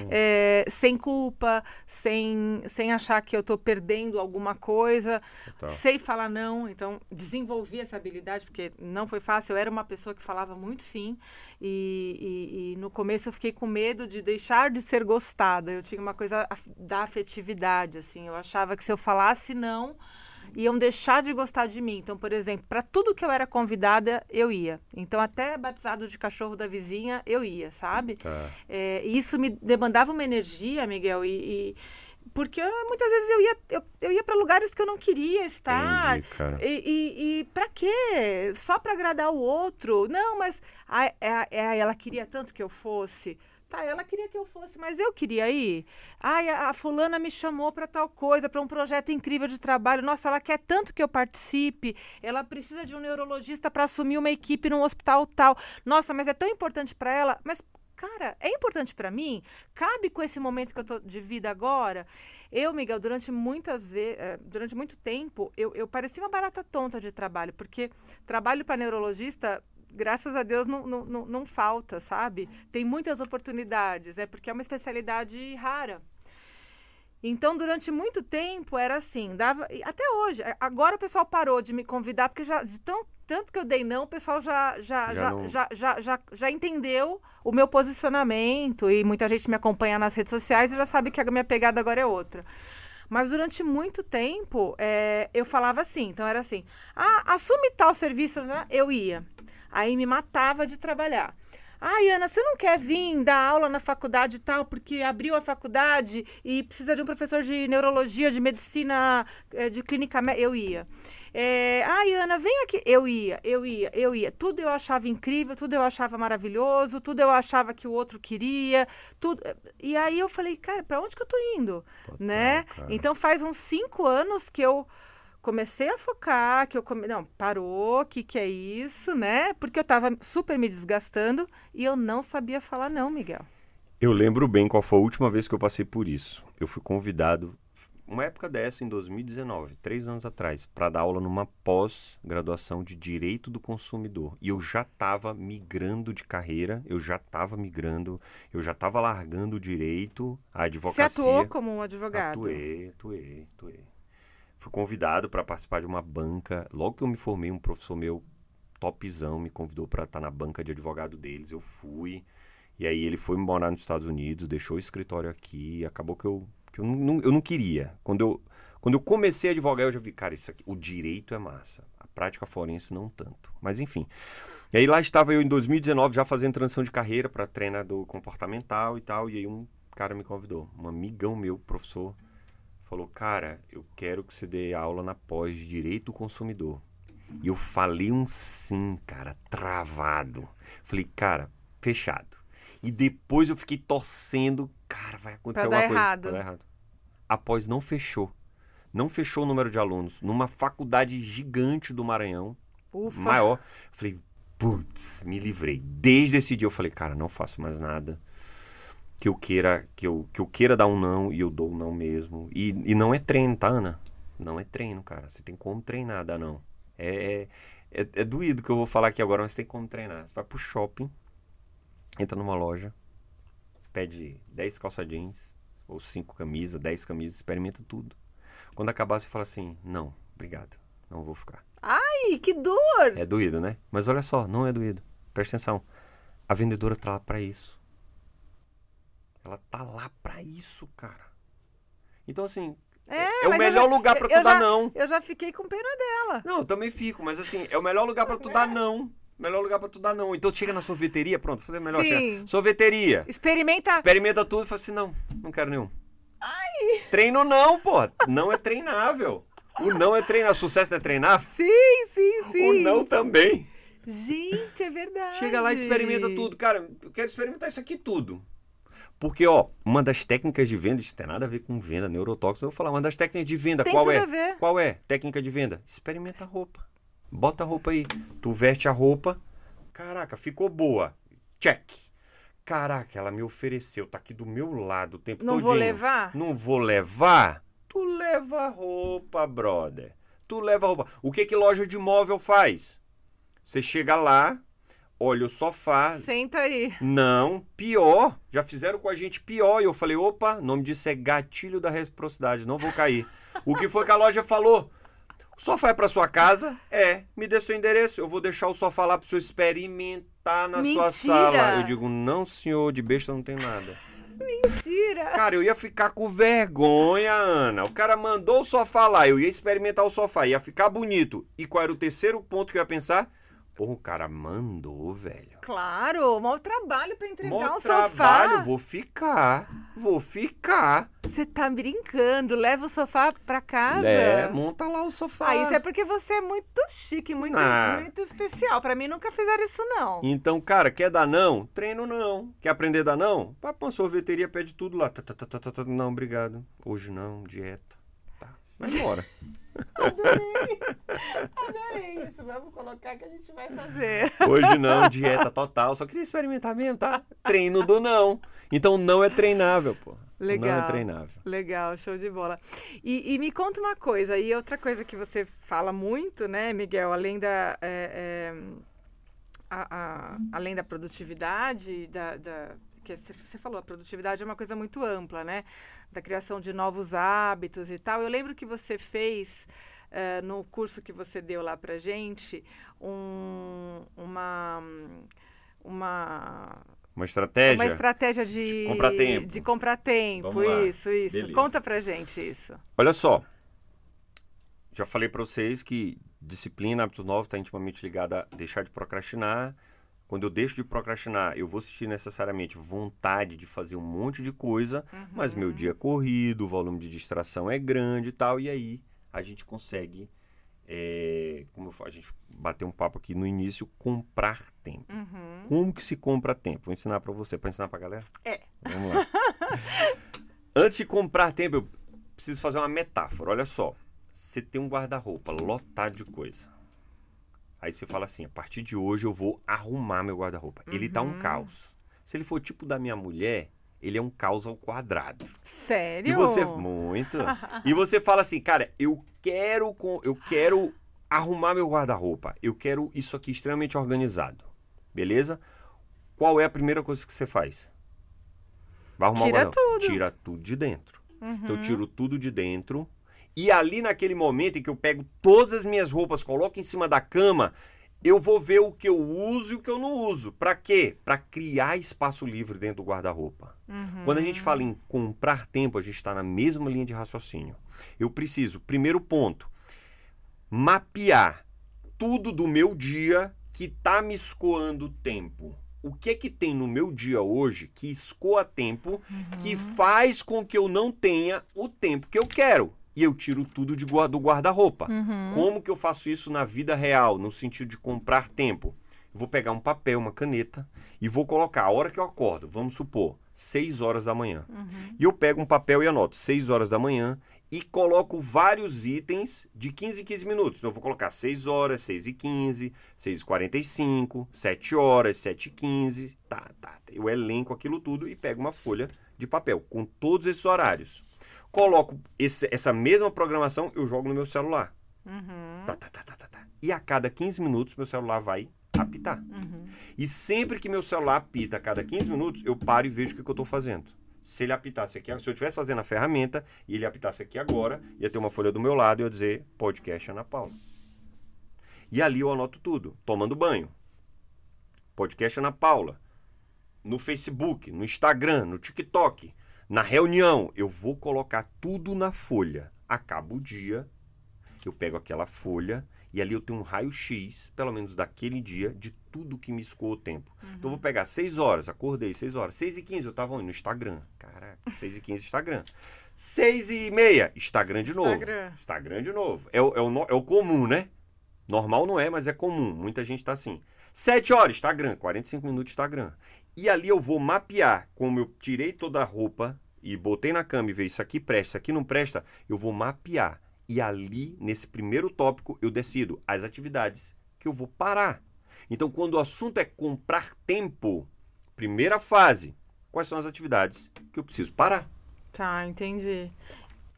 É, sem culpa, sem, sem achar que eu estou perdendo alguma coisa, Total. sei falar não. Então, desenvolvi essa habilidade, porque não foi fácil. Eu era uma pessoa que falava muito sim, e, e- e no começo eu fiquei com medo de deixar de ser gostada. Eu tinha uma coisa da afetividade, assim. Eu achava que se eu falasse não, iam deixar de gostar de mim. Então, por exemplo, para tudo que eu era convidada, eu ia. Então, até batizado de cachorro da vizinha, eu ia, sabe? Tá. É, e isso me demandava uma energia, Miguel, e, e- porque ah, muitas vezes eu ia, eu, eu ia para lugares que eu não queria estar. Entendi. E, e, e para quê? Só para agradar o outro? Não, mas a, a- a- ela queria tanto que eu fosse. Tá, ela queria que eu fosse, mas eu queria ir. Ai, a, a fulana me chamou para tal coisa, para um projeto incrível de trabalho. Nossa, ela quer tanto que eu participe. Ela precisa de um neurologista para assumir uma equipe num hospital tal. Nossa, mas é tão importante para ela. Mas cara, é importante para mim? Cabe com esse momento que eu tô de vida agora? Eu, Miguel, durante muitas vezes, durante muito tempo, eu, eu parecia uma barata tonta de trabalho, porque trabalho para neurologista, graças a Deus, não, não, não, não falta, sabe? Tem muitas oportunidades, é porque é uma especialidade rara. Então, durante muito tempo era assim, dava. Até hoje. Agora o pessoal parou de me convidar, porque já de tão, tanto que eu dei não, o pessoal já, já, Já já, não- já, já, já, já entendeu o meu posicionamento e muita gente me acompanha nas redes sociais e já sabe que a minha pegada agora é outra. Mas durante muito tempo é, eu falava assim, então era assim, ah, assume tal serviço, né? Eu ia. Aí me matava de trabalhar. Ai, Ana, você não quer vir dar aula na faculdade e tal, porque abriu a faculdade e precisa de um professor de neurologia, de medicina, eh, de clínica? Eu ia. É, Ai, Ana, vem aqui. Eu ia, eu ia, eu ia. Tudo eu achava incrível, tudo eu achava maravilhoso, tudo eu achava que o outro queria, tudo. E aí eu falei, cara, pra onde que eu tô indo? Total, né? cara. Então faz uns cinco anos que eu comecei a focar, que eu come... não, parou, o que que é isso, né? Porque eu tava super me desgastando e eu não sabia falar não, Miguel. Eu lembro bem qual foi a última vez que eu passei por isso. Eu fui convidado, uma época dessa, em 2019, três anos atrás, para dar aula numa pós-graduação de Direito do Consumidor. E eu já estava migrando de carreira, eu já estava migrando, eu já estava largando o direito, a advocacia. Você atuou como um advogado? Atuei, atuei, atuei. Fui convidado para participar de uma banca. Logo que eu me formei, um professor meu, topzão, me convidou para estar na banca de advogado deles. Eu fui. E aí ele foi morar nos Estados Unidos, deixou o escritório aqui. Acabou que eu, que eu, não, eu não queria. Quando eu, quando eu comecei a advogar, eu já vi, cara, isso aqui, o direito é massa. A prática forense não tanto. Mas enfim. E aí lá estava eu em 2019 já fazendo transição de carreira para treinador comportamental e tal. E aí um cara me convidou. Um amigão meu, professor, falou: Cara, eu quero que você dê aula na pós de Direito do Consumidor. E eu falei um sim, cara, travado. Falei, cara, fechado. E depois eu fiquei torcendo, cara, vai acontecer Pra alguma coisa. errado. Pra dar errado. A pós não fechou. Não fechou o número de alunos. Numa faculdade gigante do Maranhão, Ufa. maior. Falei, putz, me livrei. Desde esse dia eu falei, cara, não faço mais nada que eu queira que eu, que eu queira dar um não e eu dou um não mesmo. E, e não é treino, tá, Ana? Não é treino, cara. Você tem como treinar, dar não. É, é, é, é doído que eu vou falar aqui agora, mas tem como treinar. Você vai pro shopping, entra numa loja, pede 10 calça jeans, ou 5 camisas, 10 camisas, experimenta tudo. Quando acabar, você fala assim, não, obrigado, não vou ficar. Ih, que dor! É doído, né? Mas olha só, não é doído. Presta atenção. A vendedora tá lá pra isso. Ela tá lá pra isso, cara. Então, assim, É, é o mas eu melhor já- lugar pra eu tu dar já- não. Eu já fiquei com pena dela. Não, eu também fico, mas assim, é o melhor lugar pra tu dar não. Melhor lugar pra tu dar não. Então chega na sorveteria, pronto, fazer melhor. Sim. Chega. Sorveteria. Experimenta. Experimenta tudo e fala assim, não, não quero nenhum. Treino não, pô. Não é treinável. O não é treinável. Sucesso não é treinável? Sim, sim, sim. O não também. Gente, é verdade. Chega lá e experimenta tudo. Cara, eu quero experimentar isso aqui tudo. Porque, ó, uma das técnicas de venda, isso tem nada a ver com venda, neurotóxico, eu vou falar, uma das técnicas de venda, Tem qual é? a ver. Qual é? Técnica de venda? Experimenta a roupa. Bota a roupa aí. Tu veste a roupa. Caraca, ficou boa. Check. Caraca, ela me ofereceu, tá aqui do meu lado o tempo Não todinho. vou levar? Não vou levar? Tu leva a roupa, brother. Tu leva a roupa. O que que loja de móvel faz? Você chega lá, olha o sofá. Senta aí. Não, pior. Já fizeram com a gente pior. E eu falei, opa, o nome disso é gatilho da reciprocidade, não vou cair. o que foi que a loja falou? O sofá é pra sua casa? É. Me dê seu endereço. Eu vou deixar o sofá lá pro senhor experimentar na sua Mentira! sala. Eu digo, não, senhor, de besta não tem nada. Mentira. Cara, eu ia ficar com vergonha, Ana. O cara mandou o sofá lá, eu ia experimentar o sofá, ia ficar bonito. E qual era o terceiro ponto que eu ia pensar? Porra, o cara mandou, velho. Claro, mau trabalho pra entregar Mó um trabalho, sofá. vou ficar. Vou ficar. Você tá brincando. Leva o sofá pra casa. É, monta lá o sofá. Ah, isso é porque você é muito chique, muito, Ah. muito especial. Pra mim nunca fizeram isso, não. Então, cara, quer dar não? Treino não. Quer aprender a dar não? Uma sorveteria, pede tudo lá. Tá, tá, tá, tá, tá, tá. Não, obrigado. Hoje não, dieta. Vai embora. Adorei. Adorei isso. Vamos colocar que a gente vai fazer. Hoje não, dieta total. Só queria experimentar mesmo, tá? Treino do não. Então não é treinável, pô. Não Legal. é treinável. Legal, show de bola. E, e me conta uma coisa, e outra coisa que você fala muito, né, Miguel, além da, é, é, a- a- além da produtividade, da, da- que você falou, a produtividade é uma coisa muito ampla, né? Da criação de novos hábitos e tal. Eu lembro que você fez eh, no curso que você deu lá pra gente um, uma uma Uma estratégia? uma estratégia de, De comprar tempo. De comprar tempo, isso, isso. Beleza. Conta pra gente isso. Olha só. Já falei pra vocês que disciplina, hábitos novos, está intimamente ligada a deixar de procrastinar. Quando eu deixo de procrastinar, eu vou sentir necessariamente vontade de fazer um monte de coisa, mas meu dia é corrido, o volume de distração é grande e tal, e aí a gente consegue, é, como a gente bateu um papo aqui no início, comprar tempo. Uhum. Como que se compra tempo? Vou ensinar pra você, para ensinar pra galera? É. Vamos lá. Antes de comprar tempo, eu preciso fazer uma metáfora. Olha só. Você tem um guarda-roupa lotado de coisa. Aí você fala assim: a partir de hoje eu vou arrumar meu guarda-roupa. Ele tá um caos. Se ele for tipo da minha mulher, ele é um caos ao quadrado. Sério? E você muito. e você fala assim, cara, eu quero com, eu quero arrumar meu guarda-roupa. Eu quero isso aqui extremamente organizado. Beleza? Qual é a primeira coisa que você faz? Vai arrumar Tira o guarda-roupa. tudo. Tira tudo de dentro. Uhum. Então, eu tiro tudo de dentro. E ali naquele momento em que eu pego todas as minhas roupas, coloco em cima da cama, eu vou ver o que eu uso e o que eu não uso. Pra quê? Pra criar espaço livre dentro do guarda-roupa. Uhum. Quando a gente fala em comprar tempo, a gente está na mesma linha de raciocínio. Eu preciso, primeiro ponto, mapear tudo do meu dia que tá me escoando tempo. o que é que tem no meu dia hoje que escoa tempo, que faz com que eu não tenha o tempo que eu quero. E eu tiro tudo de, do guarda-roupa. Uhum. Como que eu faço isso na vida real, no sentido de comprar tempo? Eu vou pegar um papel, uma caneta e vou colocar a hora que eu acordo, vamos supor, 6 horas da manhã. Uhum. E eu pego um papel e anoto 6 horas da manhã e coloco vários itens de 15 em 15 minutos. Então eu vou colocar 6 horas, 6 e 15, 6 e 45, 7 horas, 7 e 15. Tá, tá. Eu elenco aquilo tudo e pego uma folha de papel com todos esses horários. Coloco esse- essa mesma programação, eu jogo no meu celular. Uhum. Tá, tá, tá, tá, tá, tá. E a cada 15 minutos, meu celular vai apitar. Uhum. E sempre que meu celular apita a cada 15 minutos, eu paro e vejo o que, que eu estou fazendo. Se ele apitasse aqui, se eu estivesse fazendo a ferramenta e ele apitasse aqui agora, ia ter uma folha do meu lado e eu ia dizer podcast Ana Paula. E ali eu anoto tudo. Tomando banho. Podcast Ana Paula. No Facebook, no Instagram, no TikTok. Na reunião, eu vou colocar tudo na folha. Acaba o dia, eu pego aquela folha e ali eu tenho um raio-x, pelo menos daquele dia, de tudo que me escoou o tempo. Então eu vou pegar 6 horas, acordei 6 horas. 6 e 15 eu tava? No Instagram. Caraca, 6 e 15 Instagram. 6 e meia, Instagram de novo. Instagram. Instagram de novo. É o, é, o, é o comum, né? Normal não é, mas é comum. Muita gente tá assim. 7 horas, Instagram. 45 minutos, Instagram. E ali eu vou mapear, como eu tirei toda a roupa e botei na cama e vejo isso aqui presta, isso aqui não presta, eu vou mapear. E ali, nesse primeiro tópico, eu decido as atividades que eu vou parar. Então, quando o assunto é comprar tempo, primeira fase, quais são as atividades que eu preciso parar? Tá, entendi.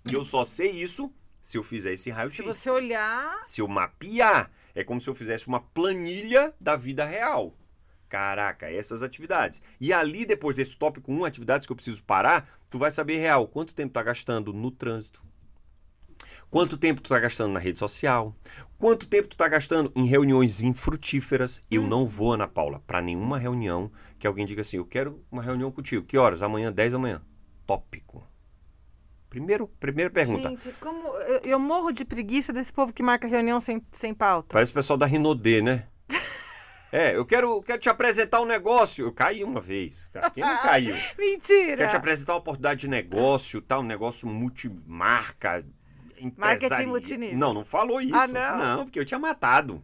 E eu só sei isso se eu fizer esse Se raio-x. você olhar. Se eu mapear, é como se eu fizesse uma planilha da vida real. Caraca, essas atividades. E ali, depois desse tópico 1, atividades que eu preciso parar, tu vai saber real quanto tempo tá gastando no trânsito. Quanto tempo tu tá gastando na rede social? Quanto tempo tu tá gastando em reuniões infrutíferas? Eu não vou, Ana Paula, para nenhuma reunião que alguém diga assim: "Eu quero uma reunião contigo". Que horas? Amanhã, 10 da manhã. Tópico. Primeiro, primeira pergunta. Gente, como. Eu, eu morro de preguiça desse povo que marca reunião sem, sem pauta. Parece o pessoal da Rinodê, né? É, eu quero, quero te apresentar um negócio. Eu caí uma vez. cara. Quem não caiu? Mentira! Quero te apresentar uma oportunidade de negócio, tal, um negócio multimarca. Marketing empresari- multinível. Não, não falou isso. Ah, não? porque eu tinha matado.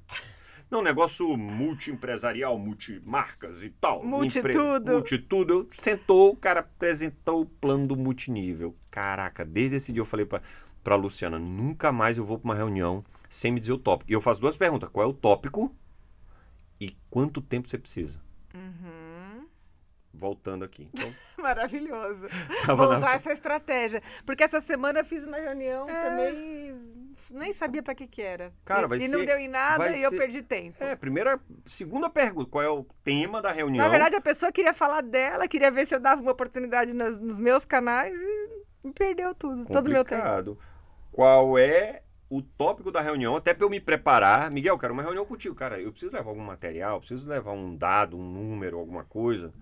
Não, negócio multiempresarial, multimarcas e tal. Multitudo. Multitudo. Eu, sentou, o cara apresentou o plano do multinível. Caraca, desde esse dia eu falei pra, pra Luciana, nunca mais eu vou pra uma reunião sem me dizer o tópico. E eu faço duas perguntas. Qual é o tópico e quanto tempo você precisa? Uhum. Voltando aqui. Então, Maravilhoso. Vou na- usar essa estratégia. Porque essa semana eu fiz uma reunião É. também. Nem sabia pra que que era. Cara, e, vai e não ser- deu em nada e eu ser- perdi tempo. é, primeira, segunda pergunta. Qual é o tema da reunião? Na verdade, a pessoa queria falar dela, queria ver se eu dava uma oportunidade nas- nos meus canais e me perdeu tudo. Todo o meu tempo. Complicado. Qual é o tópico da reunião? Até para eu me preparar. Miguel, quero uma reunião contigo. Cara, eu preciso levar algum material, preciso levar um dado, um número, alguma coisa.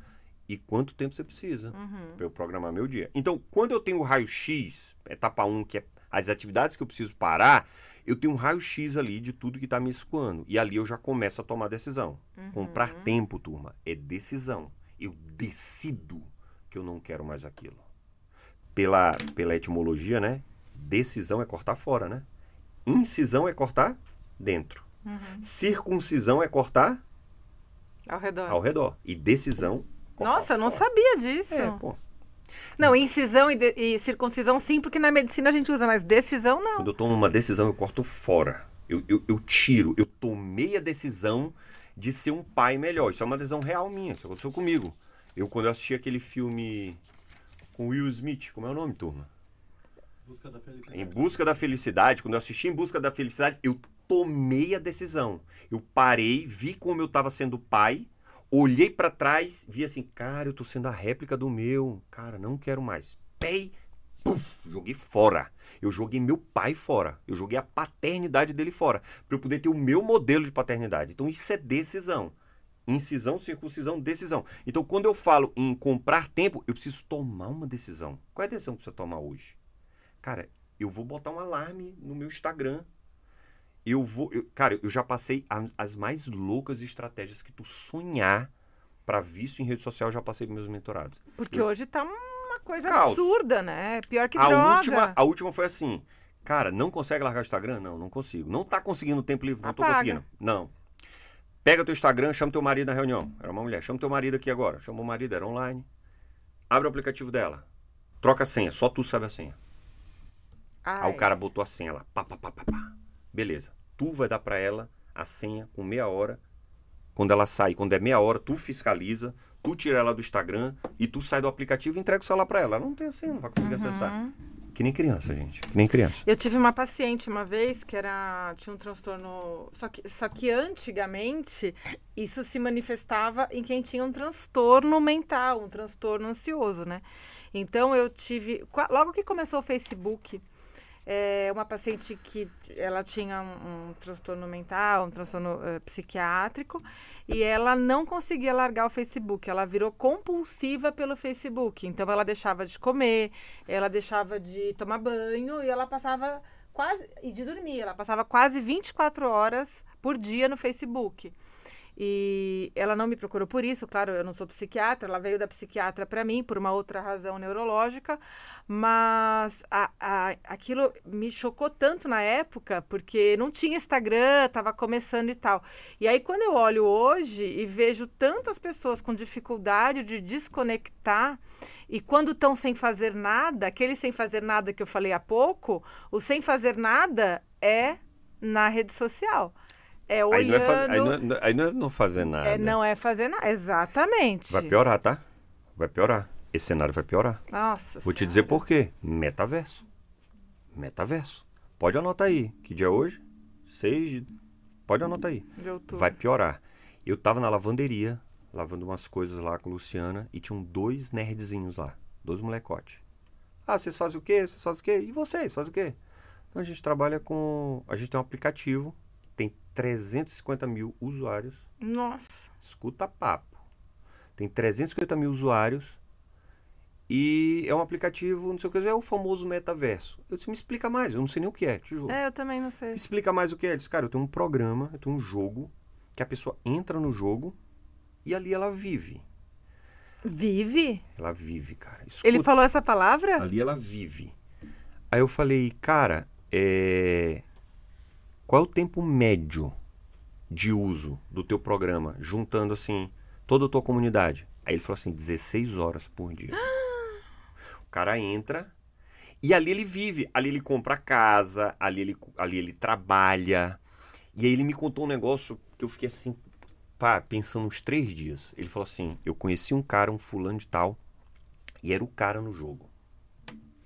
E quanto tempo você precisa Uhum. para eu programar meu dia? Então, quando eu tenho o raio-x, etapa 1, que é as atividades que eu preciso parar, eu tenho um raio-x ali de tudo que está me escoando. E ali eu já começo a tomar decisão. Uhum. Comprar tempo, turma, é decisão. Eu decido que eu não quero mais aquilo. Pela, pela etimologia, né? Decisão é cortar fora, né? Incisão é cortar dentro. Uhum. Circuncisão é cortar Ao redor. ao redor. E decisão. Nossa, eu não fora. sabia disso. É, pô. Não, incisão e, de- e circuncisão sim, porque na medicina a gente usa, mas decisão não. Quando eu tomo uma decisão, eu corto fora. Eu, eu, eu tiro. Eu tomei a decisão de ser um pai melhor. Isso é uma decisão real minha. Isso aconteceu comigo. Eu, quando eu assisti aquele filme com Will Smith, como é o nome, turma? Busca. Em Busca da Felicidade, quando eu assisti Em Busca da Felicidade, eu tomei a decisão. Eu parei, vi como eu estava sendo pai, olhei para trás, vi assim, cara, eu tô sendo a réplica do meu. Cara, não quero mais. Pei, puf, joguei fora. Eu joguei meu pai fora. Eu joguei a paternidade dele fora, para eu poder ter o meu modelo de paternidade. Então isso é decisão. Incisão, circuncisão, decisão. Então, quando eu falo em comprar tempo, eu preciso tomar uma decisão. Qual é a decisão que você tomar hoje? Cara, eu vou botar um alarme no meu Instagram. Eu vou. eu- cara, eu já passei a- as mais loucas estratégias que tu sonhar para vício em rede social, já passei com meus mentorados. Porque hoje tá uma coisa Caos. absurda, né? Pior que a droga. última, a última foi assim. Cara, não consegue largar o Instagram? Não, não consigo. Não tá conseguindo tempo livre? Não tô Apaga. conseguindo. Não. Pega teu Instagram, chama teu marido na reunião. Era uma mulher. Chama teu marido aqui agora. Chama o marido, era online. Abre o aplicativo dela. Troca a senha. Só tu sabe a senha. Ai. Aí o cara botou a senha lá. Pá, pá, pá, pá, pá. Beleza. Tu vai dar pra ela a senha com meia hora. Quando ela sai, quando é meia hora, tu fiscaliza, tu tira ela do Instagram e tu sai do aplicativo e entrega o celular pra ela. Ela não tem a senha, não vai conseguir acessar. Que nem criança, gente. Que nem criança. Eu tive uma paciente uma vez que era tinha um transtorno, só que só que antigamente isso se manifestava em quem tinha um transtorno mental, um transtorno ansioso, né? Então eu tive logo que começou o Facebook, é, uma paciente que ela tinha um, um transtorno mental, um transtorno eh, psiquiátrico, e ela não conseguia largar o Facebook. Ela virou compulsiva pelo Facebook. Então ela deixava de comer, ela deixava de tomar banho e ela passava quase e de dormir. Ela passava quase 24 horas por dia no Facebook. E ela não me procurou por isso, claro, eu não sou psiquiatra, ela veio da psiquiatra para mim por uma outra razão neurológica, mas a, a- aquilo me chocou tanto na época, porque não tinha Instagram, estava começando e tal. E aí, quando eu olho hoje e vejo tantas pessoas com dificuldade de desconectar, e quando estão sem fazer nada, aquele sem fazer nada que eu falei há pouco, o sem fazer nada é na rede social. É Aí não olhando. é, faz- aí não é- aí não é não fazer nada. É, não é fazer nada. Exatamente. Vai piorar, tá? Vai piorar. Esse cenário vai piorar. Nossa. Vou te dizer por quê. Metaverso. Metaverso. Pode anotar aí. Que dia é hoje? 6 de... Pode anotar aí. De outubro. Vai piorar. Eu tava na lavanderia, lavando umas coisas lá com a Luciana, e tinham dois nerdzinhos lá. Dois molecotes. Ah, vocês fazem o quê? Vocês fazem o quê? E vocês fazem o quê? Então a gente trabalha com... A gente tem um aplicativo, 350 mil usuários. Nossa. Escuta papo. Tem 350 mil usuários e é um aplicativo, não sei o que, é o famoso metaverso. Eu disse, me explica mais, eu não sei nem o que é, te juro. É, eu também não sei. Me explica mais o que é. Ele disse, cara, eu tenho um programa, eu tenho um jogo, que a pessoa entra no jogo e ali ela vive. Vive? Ela vive, cara. Escuta. Ele falou essa palavra? Ali ela vive. Aí eu falei, cara, é... qual é o tempo médio de uso do teu programa, juntando assim toda a tua comunidade? Aí ele falou assim, 16 horas por dia. o cara entra e ali ele vive, ali ele compra casa, ali ele, ali ele trabalha. E aí ele me contou um negócio que eu fiquei assim, pá, pensando uns três dias. Ele falou assim, eu conheci um cara, um fulano de tal, e era o cara no jogo.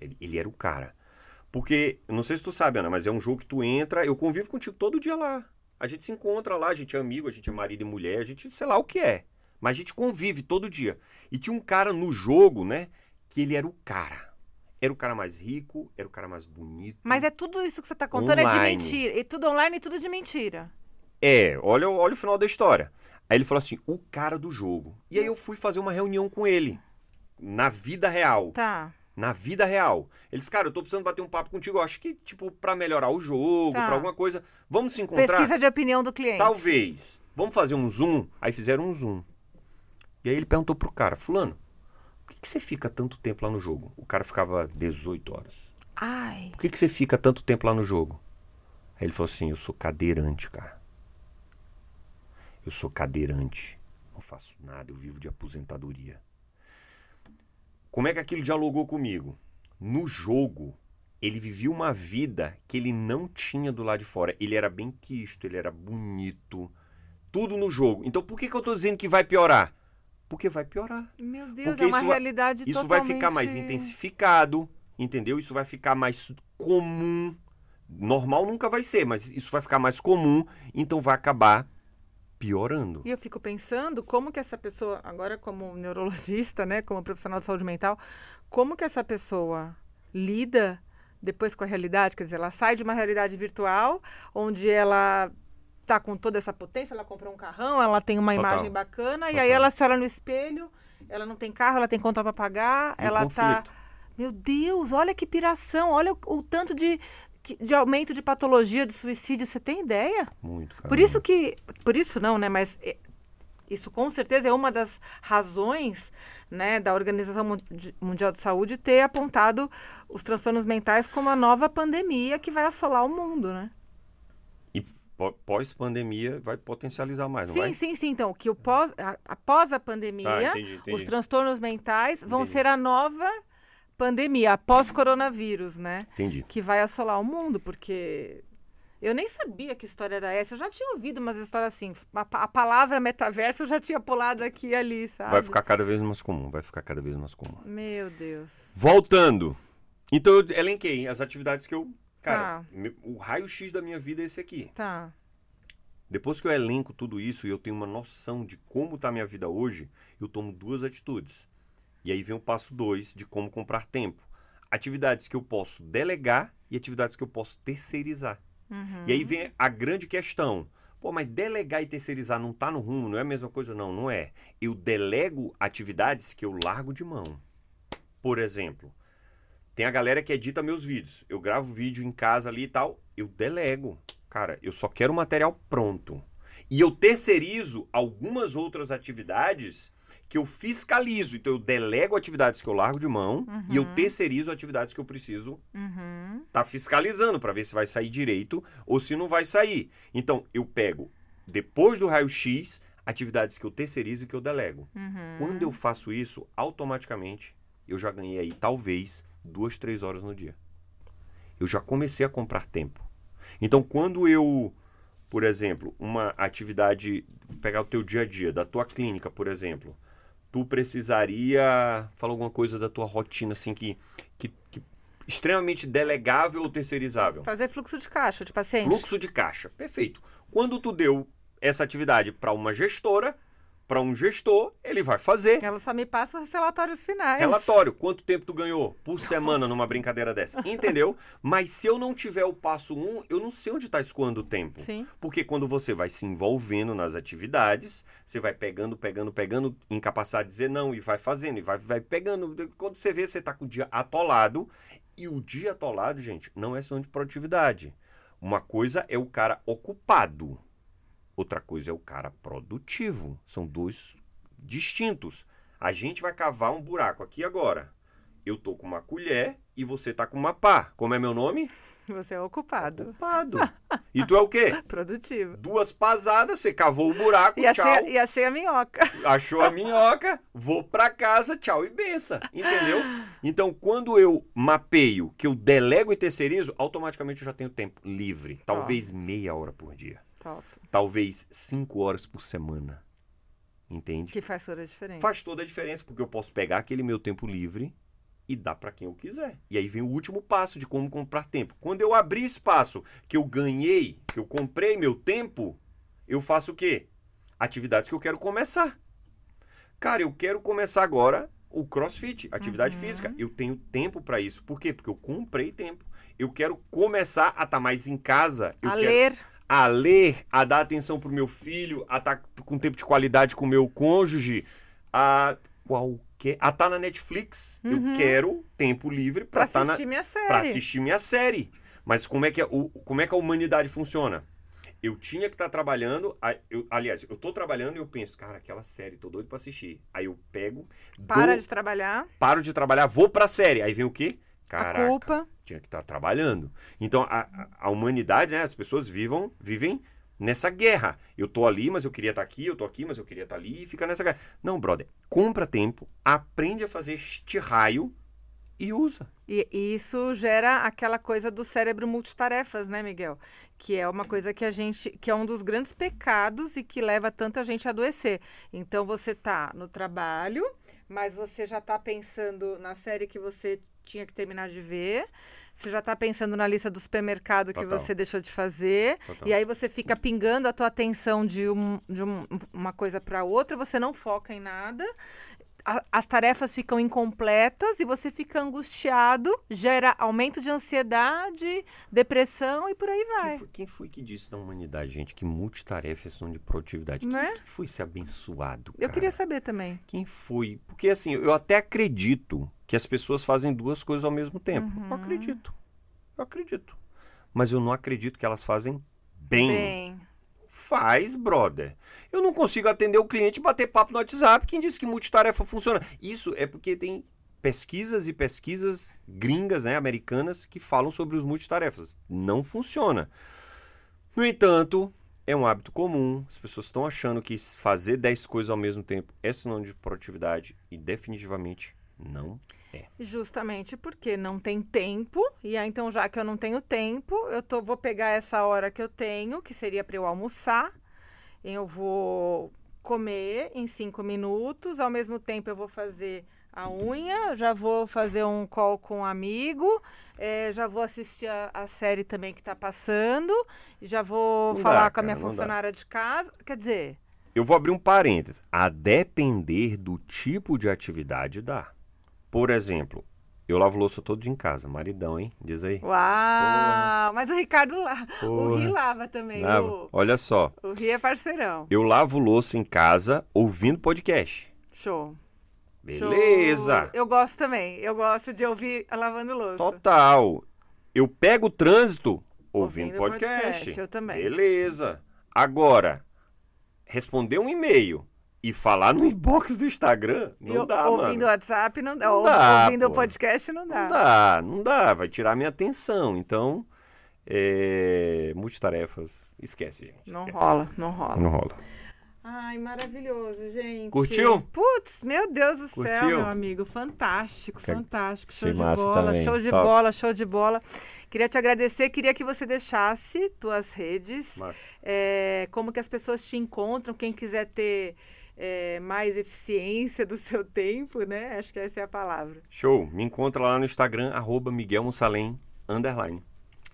Ele, ele era o cara. Porque, não sei se tu sabe, Ana, mas é um jogo que tu entra, eu convivo contigo todo dia lá. A gente se encontra lá, a gente é amigo, a gente é marido e mulher, a gente sei lá o que é. Mas a gente convive todo dia. E tinha um cara no jogo, né, que ele era o cara. Era o cara mais rico, era o cara mais bonito. Mas é tudo isso que você tá contando é Online. de mentira. E tudo online e tudo de mentira. É, olha, olha o final da história. Aí ele falou assim, o cara do jogo. E aí eu fui fazer uma reunião com ele. Na vida real. Tá. Na vida real. Ele disse, cara, eu tô precisando bater um papo contigo. Eu acho que, tipo, pra melhorar o jogo, Tá. pra alguma coisa. Vamos se encontrar? Pesquisa de opinião do cliente. Talvez. Vamos fazer um zoom? Aí fizeram um zoom. E aí ele perguntou pro cara, fulano, por que, que você fica tanto tempo lá no jogo? O cara ficava 18 horas. Ai. Por que, que você fica tanto tempo lá no jogo? Aí ele falou assim, eu sou cadeirante, cara. Eu sou cadeirante. Não faço nada, eu vivo de aposentadoria. Como é que aquilo dialogou comigo? No jogo, ele vivia uma vida que ele não tinha do lado de fora. Ele era bem quisto, ele era bonito. Tudo no jogo. Então por que, que eu tô dizendo que vai piorar? Porque vai piorar. Meu Deus, Porque é uma isso vai- realidade Isso totalmente... vai ficar mais intensificado, entendeu? Isso vai ficar mais comum. Normal nunca vai ser, mas isso vai ficar mais comum, então vai acabar piorando. E eu fico pensando como que essa pessoa, agora como neurologista, né, como profissional de saúde mental, como que essa pessoa lida depois com a realidade? Quer dizer, ela sai de uma realidade virtual, onde ela tá com toda essa potência, ela comprou um carrão, ela tem uma Total. imagem bacana, e Total. aí ela se olha no espelho, ela não tem carro, ela tem conta para pagar, E ela tá... conflito. Meu Deus, olha que piração, olha o, o tanto de, de aumento de patologia, de suicídio, você tem ideia? Muito, cara. Por isso que. Por isso não, né? Mas é, Isso com certeza é uma das razões né, da Organização Mundi- Mundial de Saúde ter apontado os transtornos mentais como a nova pandemia que vai assolar o mundo, né? E pó- pós-pandemia vai potencializar mais, não sim, sim, sim. Então, que o pós, a- após a pandemia, Tá, entendi, entendi. os transtornos mentais vão Entendi. ser a nova pandemia, após coronavírus, né? Entendi. Que vai assolar o mundo, porque eu nem sabia que história era essa. Eu já tinha ouvido umas histórias assim. A, a palavra metaverso eu já tinha pulado aqui e ali, sabe? Vai ficar cada vez mais comum, vai ficar cada vez mais comum. Meu Deus. Voltando. Então eu elenquei as atividades que eu. Cara, Tá. o raio-x da minha vida é esse aqui. Tá. Depois que eu elenco tudo isso e eu tenho uma noção de como está a minha vida hoje, eu tomo duas atitudes. E aí vem o passo dois de como comprar tempo. Atividades que eu posso delegar e atividades que eu posso terceirizar. Uhum. E aí vem a grande questão. Pô, mas delegar e terceirizar não está no rumo, não é a mesma coisa? Não, não é. Eu delego atividades que eu largo de mão. Por exemplo, tem a galera que edita meus vídeos. Eu gravo vídeo em casa ali e tal, eu delego. Cara, eu só quero o material pronto. E eu terceirizo algumas outras atividades que eu fiscalizo. Então eu delego atividades que eu largo de mão e eu terceirizo atividades que eu preciso Uhum. tá fiscalizando para ver se vai sair direito ou se não vai sair. Então, eu pego, depois do raio-x, atividades que eu terceirizo e que eu delego. Uhum. Quando eu faço isso, automaticamente, eu já ganhei aí, talvez, duas, três horas no dia. Eu já comecei a comprar tempo. Então, quando eu, por exemplo, uma atividade, pegar o teu dia a dia, da tua clínica, por exemplo, tu precisaria falar alguma coisa da tua rotina, assim, que, que, que extremamente delegável ou terceirizável? Fazer fluxo de caixa de paciente. Fluxo de caixa. Perfeito. Quando tu deu essa atividade para uma gestora, para um gestor, ele vai fazer Ela só me passa os relatórios finais. relatório. Quanto tempo tu ganhou por semana numa brincadeira dessa? Entendeu? Mas se eu não tiver o passo um, eu não sei onde está escoando o tempo. Sim. Porque quando você vai se envolvendo nas atividades, você vai pegando, pegando, pegando, incapacitado de dizer não, e vai fazendo, e vai, vai pegando. Quando você vê, você está com o dia atolado. E o dia atolado, gente, não é só de produtividade. Uma coisa é o cara ocupado, outra coisa é o cara produtivo. São dois distintos. A gente vai cavar um buraco aqui agora. Eu tô com uma colher e você tá com uma pá. Como é meu nome? Você é ocupado. Ocupado. E tu é o quê? Produtivo. Duas pasadas, você cavou o buraco, E tchau. achei, e achei a minhoca. Achou a minhoca, vou pra casa, tchau e benção. Entendeu? Então, quando eu mapeio, que eu delego e terceirizo, automaticamente eu já tenho tempo livre. Talvez meia hora por dia. Top. Talvez cinco horas por semana. Entende? Que faz toda a diferença. Faz toda a diferença, porque eu posso pegar aquele meu tempo livre e dar para quem eu quiser. E aí vem o último passo de como comprar tempo. Quando eu abrir espaço que eu ganhei, que eu comprei meu tempo, eu faço o quê? Atividades que eu quero começar. Cara, eu quero começar agora o CrossFit, atividade física. Eu tenho tempo para isso. Por quê? Porque eu comprei tempo. Eu quero começar a estar mais em casa. Eu a quero ler. A ler, a dar atenção pro meu filho, a estar com tempo de qualidade com o meu cônjuge, a qualquer, a estar na Netflix. Eu quero tempo livre Pra para estar na assistir minha série. para assistir minha série. Mas como é que a, o, como é que a humanidade funciona? Eu tinha que estar trabalhando, a- eu- aliás, eu tô trabalhando e eu penso, cara, aquela série, tô doido para assistir. Aí eu pego, Para dou- de trabalhar. paro de trabalhar, vou pra série. Aí vem o quê? Caraca A culpa. Tinha que estar trabalhando. Então, a, a- humanidade, né, as pessoas vivam, vivem nessa guerra. Eu tô ali, mas eu queria estar aqui, eu tô aqui, mas eu queria estar ali, e fica nessa guerra. Não, brother, compra tempo, aprende a fazer este raio e usa. E, e isso gera aquela coisa do cérebro multitarefas, né, Miguel? Que é uma coisa que a gente, que é um dos grandes pecados e que leva tanta gente a adoecer. Então você tá no trabalho, mas você já tá pensando na série que você tinha que terminar de ver. Você já tá pensando na lista do supermercado que Total. você deixou de fazer. Total. E aí você fica pingando a tua atenção de, um- de um- uma coisa para outra, você não foca em nada. A- as tarefas ficam incompletas e você fica angustiado, gera aumento de ansiedade, depressão e por aí Quem vai. foi, quem foi que disse na humanidade, gente, que multitarefa é sinônimo de produtividade? Né? Quem, que foi ser abençoado, Eu cara? queria saber também. Quem foi? Porque, assim, eu até acredito que as pessoas fazem duas coisas ao mesmo tempo. Uhum. Eu acredito. Eu acredito. Mas eu não acredito que elas fazem bem. Bem, faz, brother. Eu não consigo atender o cliente e bater papo no WhatsApp. Quem disse que multitarefa funciona? Isso é porque tem pesquisas e pesquisas gringas, né, americanas, que falam sobre os multitarefas. Não funciona. No entanto, é um hábito comum. As pessoas estão achando que fazer 10 coisas ao mesmo tempo é sinônimo de produtividade e definitivamente não é. Justamente porque não tem tempo, e aí então já que eu não tenho tempo, eu tô, vou pegar essa hora que eu tenho, que seria para eu almoçar, eu vou comer em cinco minutos, ao mesmo tempo eu vou fazer a unha, já vou fazer um call com um amigo, é, já vou assistir a, a série também que está passando, já vou Não falar dá, com a minha cara, não dá. funcionária de casa. Quer dizer, Eu vou abrir um parênteses. A depender do tipo de atividade dá. Por exemplo, eu lavo louça todo dia em casa. Maridão, hein? Diz aí. uau! Mas o Ricardo lá, o. Ri lava também. Lavo. O, Olha só. o Ri é parceirão. Eu lavo louça em casa ouvindo podcast. Show. Beleza. Show. Eu gosto também. Eu gosto de ouvir lavando louça. Total. Eu pego o trânsito ouvindo, Ouvindo podcast. podcast, eu também. Beleza. Agora, responder um e-mail e falar no inbox do Instagram, não Eu- dá, ouvindo mano. o WhatsApp não dá. Não Ou- dá, ouvindo o podcast não dá. Não dá, não dá. Vai tirar minha atenção. Então, é, multitarefas, esquece, gente. Não esquece. rola, não rola. Não rola. Ai, maravilhoso, gente. Curtiu? Putz, meu Deus do céu, Curtiu? meu amigo. Fantástico, fantástico. Show de massa bola, também. show de Top. bola, show de bola. Queria te agradecer, queria que você deixasse tuas redes, é, como que as pessoas te encontram, quem quiser ter é, mais eficiência do seu tempo, né? Acho que essa é a palavra. show. Me encontra lá no Instagram, arroba Miguel Mussalem, underline.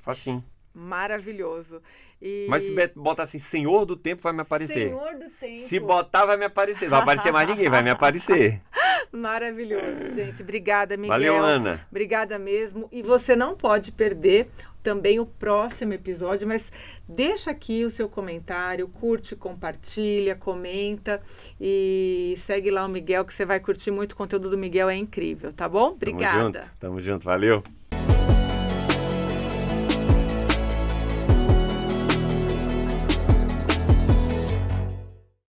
Facinho. Maravilhoso. E... Mas se botar assim, Senhor do Tempo, vai me aparecer. Senhor do tempo. Se botar, vai me aparecer. Vai aparecer mais ninguém, vai me aparecer. Maravilhoso, gente. Obrigada, Miguel. Valeu, Ana. Obrigada mesmo. E você não pode perder também o próximo episódio, mas deixa aqui o seu comentário, curte, compartilha, comenta e segue lá o Miguel que você vai curtir muito o conteúdo do Miguel, é incrível, tá bom? Obrigada. Tamo junto, tamo junto, valeu.